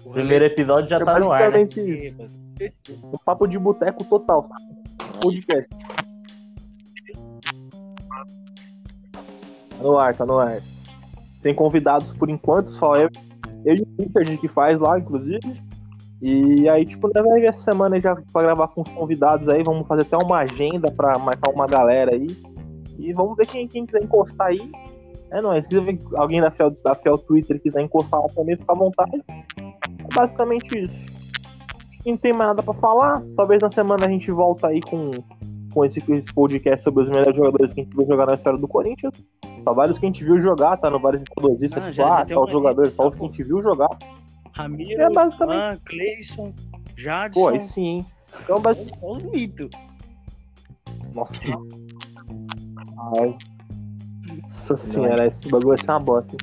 O primeiro episódio já É tá no ar, né? isso. Um papo de boteco total. Podcast. Tá no ar, tá no ar. Tem convidados por enquanto, só eu, eu e o Richard que faz lá, inclusive. E aí, tipo, vai ver essa semana aí já pra gravar com os convidados aí. Vamos fazer até uma agenda pra marcar uma galera aí. E vamos ver quem, quem quiser encostar aí. É nóis. Se alguém da Fiel, da Fiel Twitter quiser encostar lá também, fica à vontade. É basicamente isso. Não tem mais nada pra falar. Talvez na semana a gente volta aí com, com esse, esse podcast sobre os melhores jogadores que a gente viu jogar na história do Corinthians. Só vários que a gente viu jogar, tá no vários Ah, tipo, ah, tem tal uma jogador, lista, só tá os que a gente viu jogar. Ramiro, É basicamente- Juan, Cleison, Jadson. Pô, aí sim, hein? Então, basicamente. São os mitos. Nossa. Ai. Nossa senhora, esse bagulho vai ser uma bosta.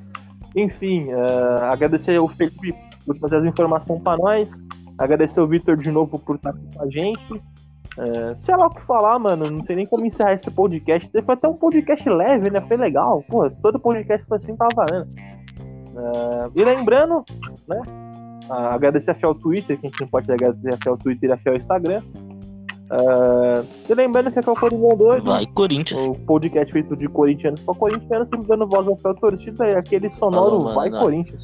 Enfim, eh, agradecer ao Felipe por trazer as informações pra nós. Agradecer ao Vitor de novo por estar aqui com a gente. Eh, sei lá o que falar, mano. Não sei nem como encerrar esse podcast. Foi até um podcast leve, né? Foi legal. Pô, todo podcast foi assim, tava valendo. Eh, e lembrando, né? agradecer a Fiel Twitter, que a gente não pode agradecer a Fiel Twitter e a Fiel Instagram. Eh, e lembrando que aqui é o Coringão 2. Vai, Corinthians. O podcast feito de corintianos pra corintianos, sempre dando voz ao fiel torcida e aquele sonoro Falou, mano, vai não. Corinthians.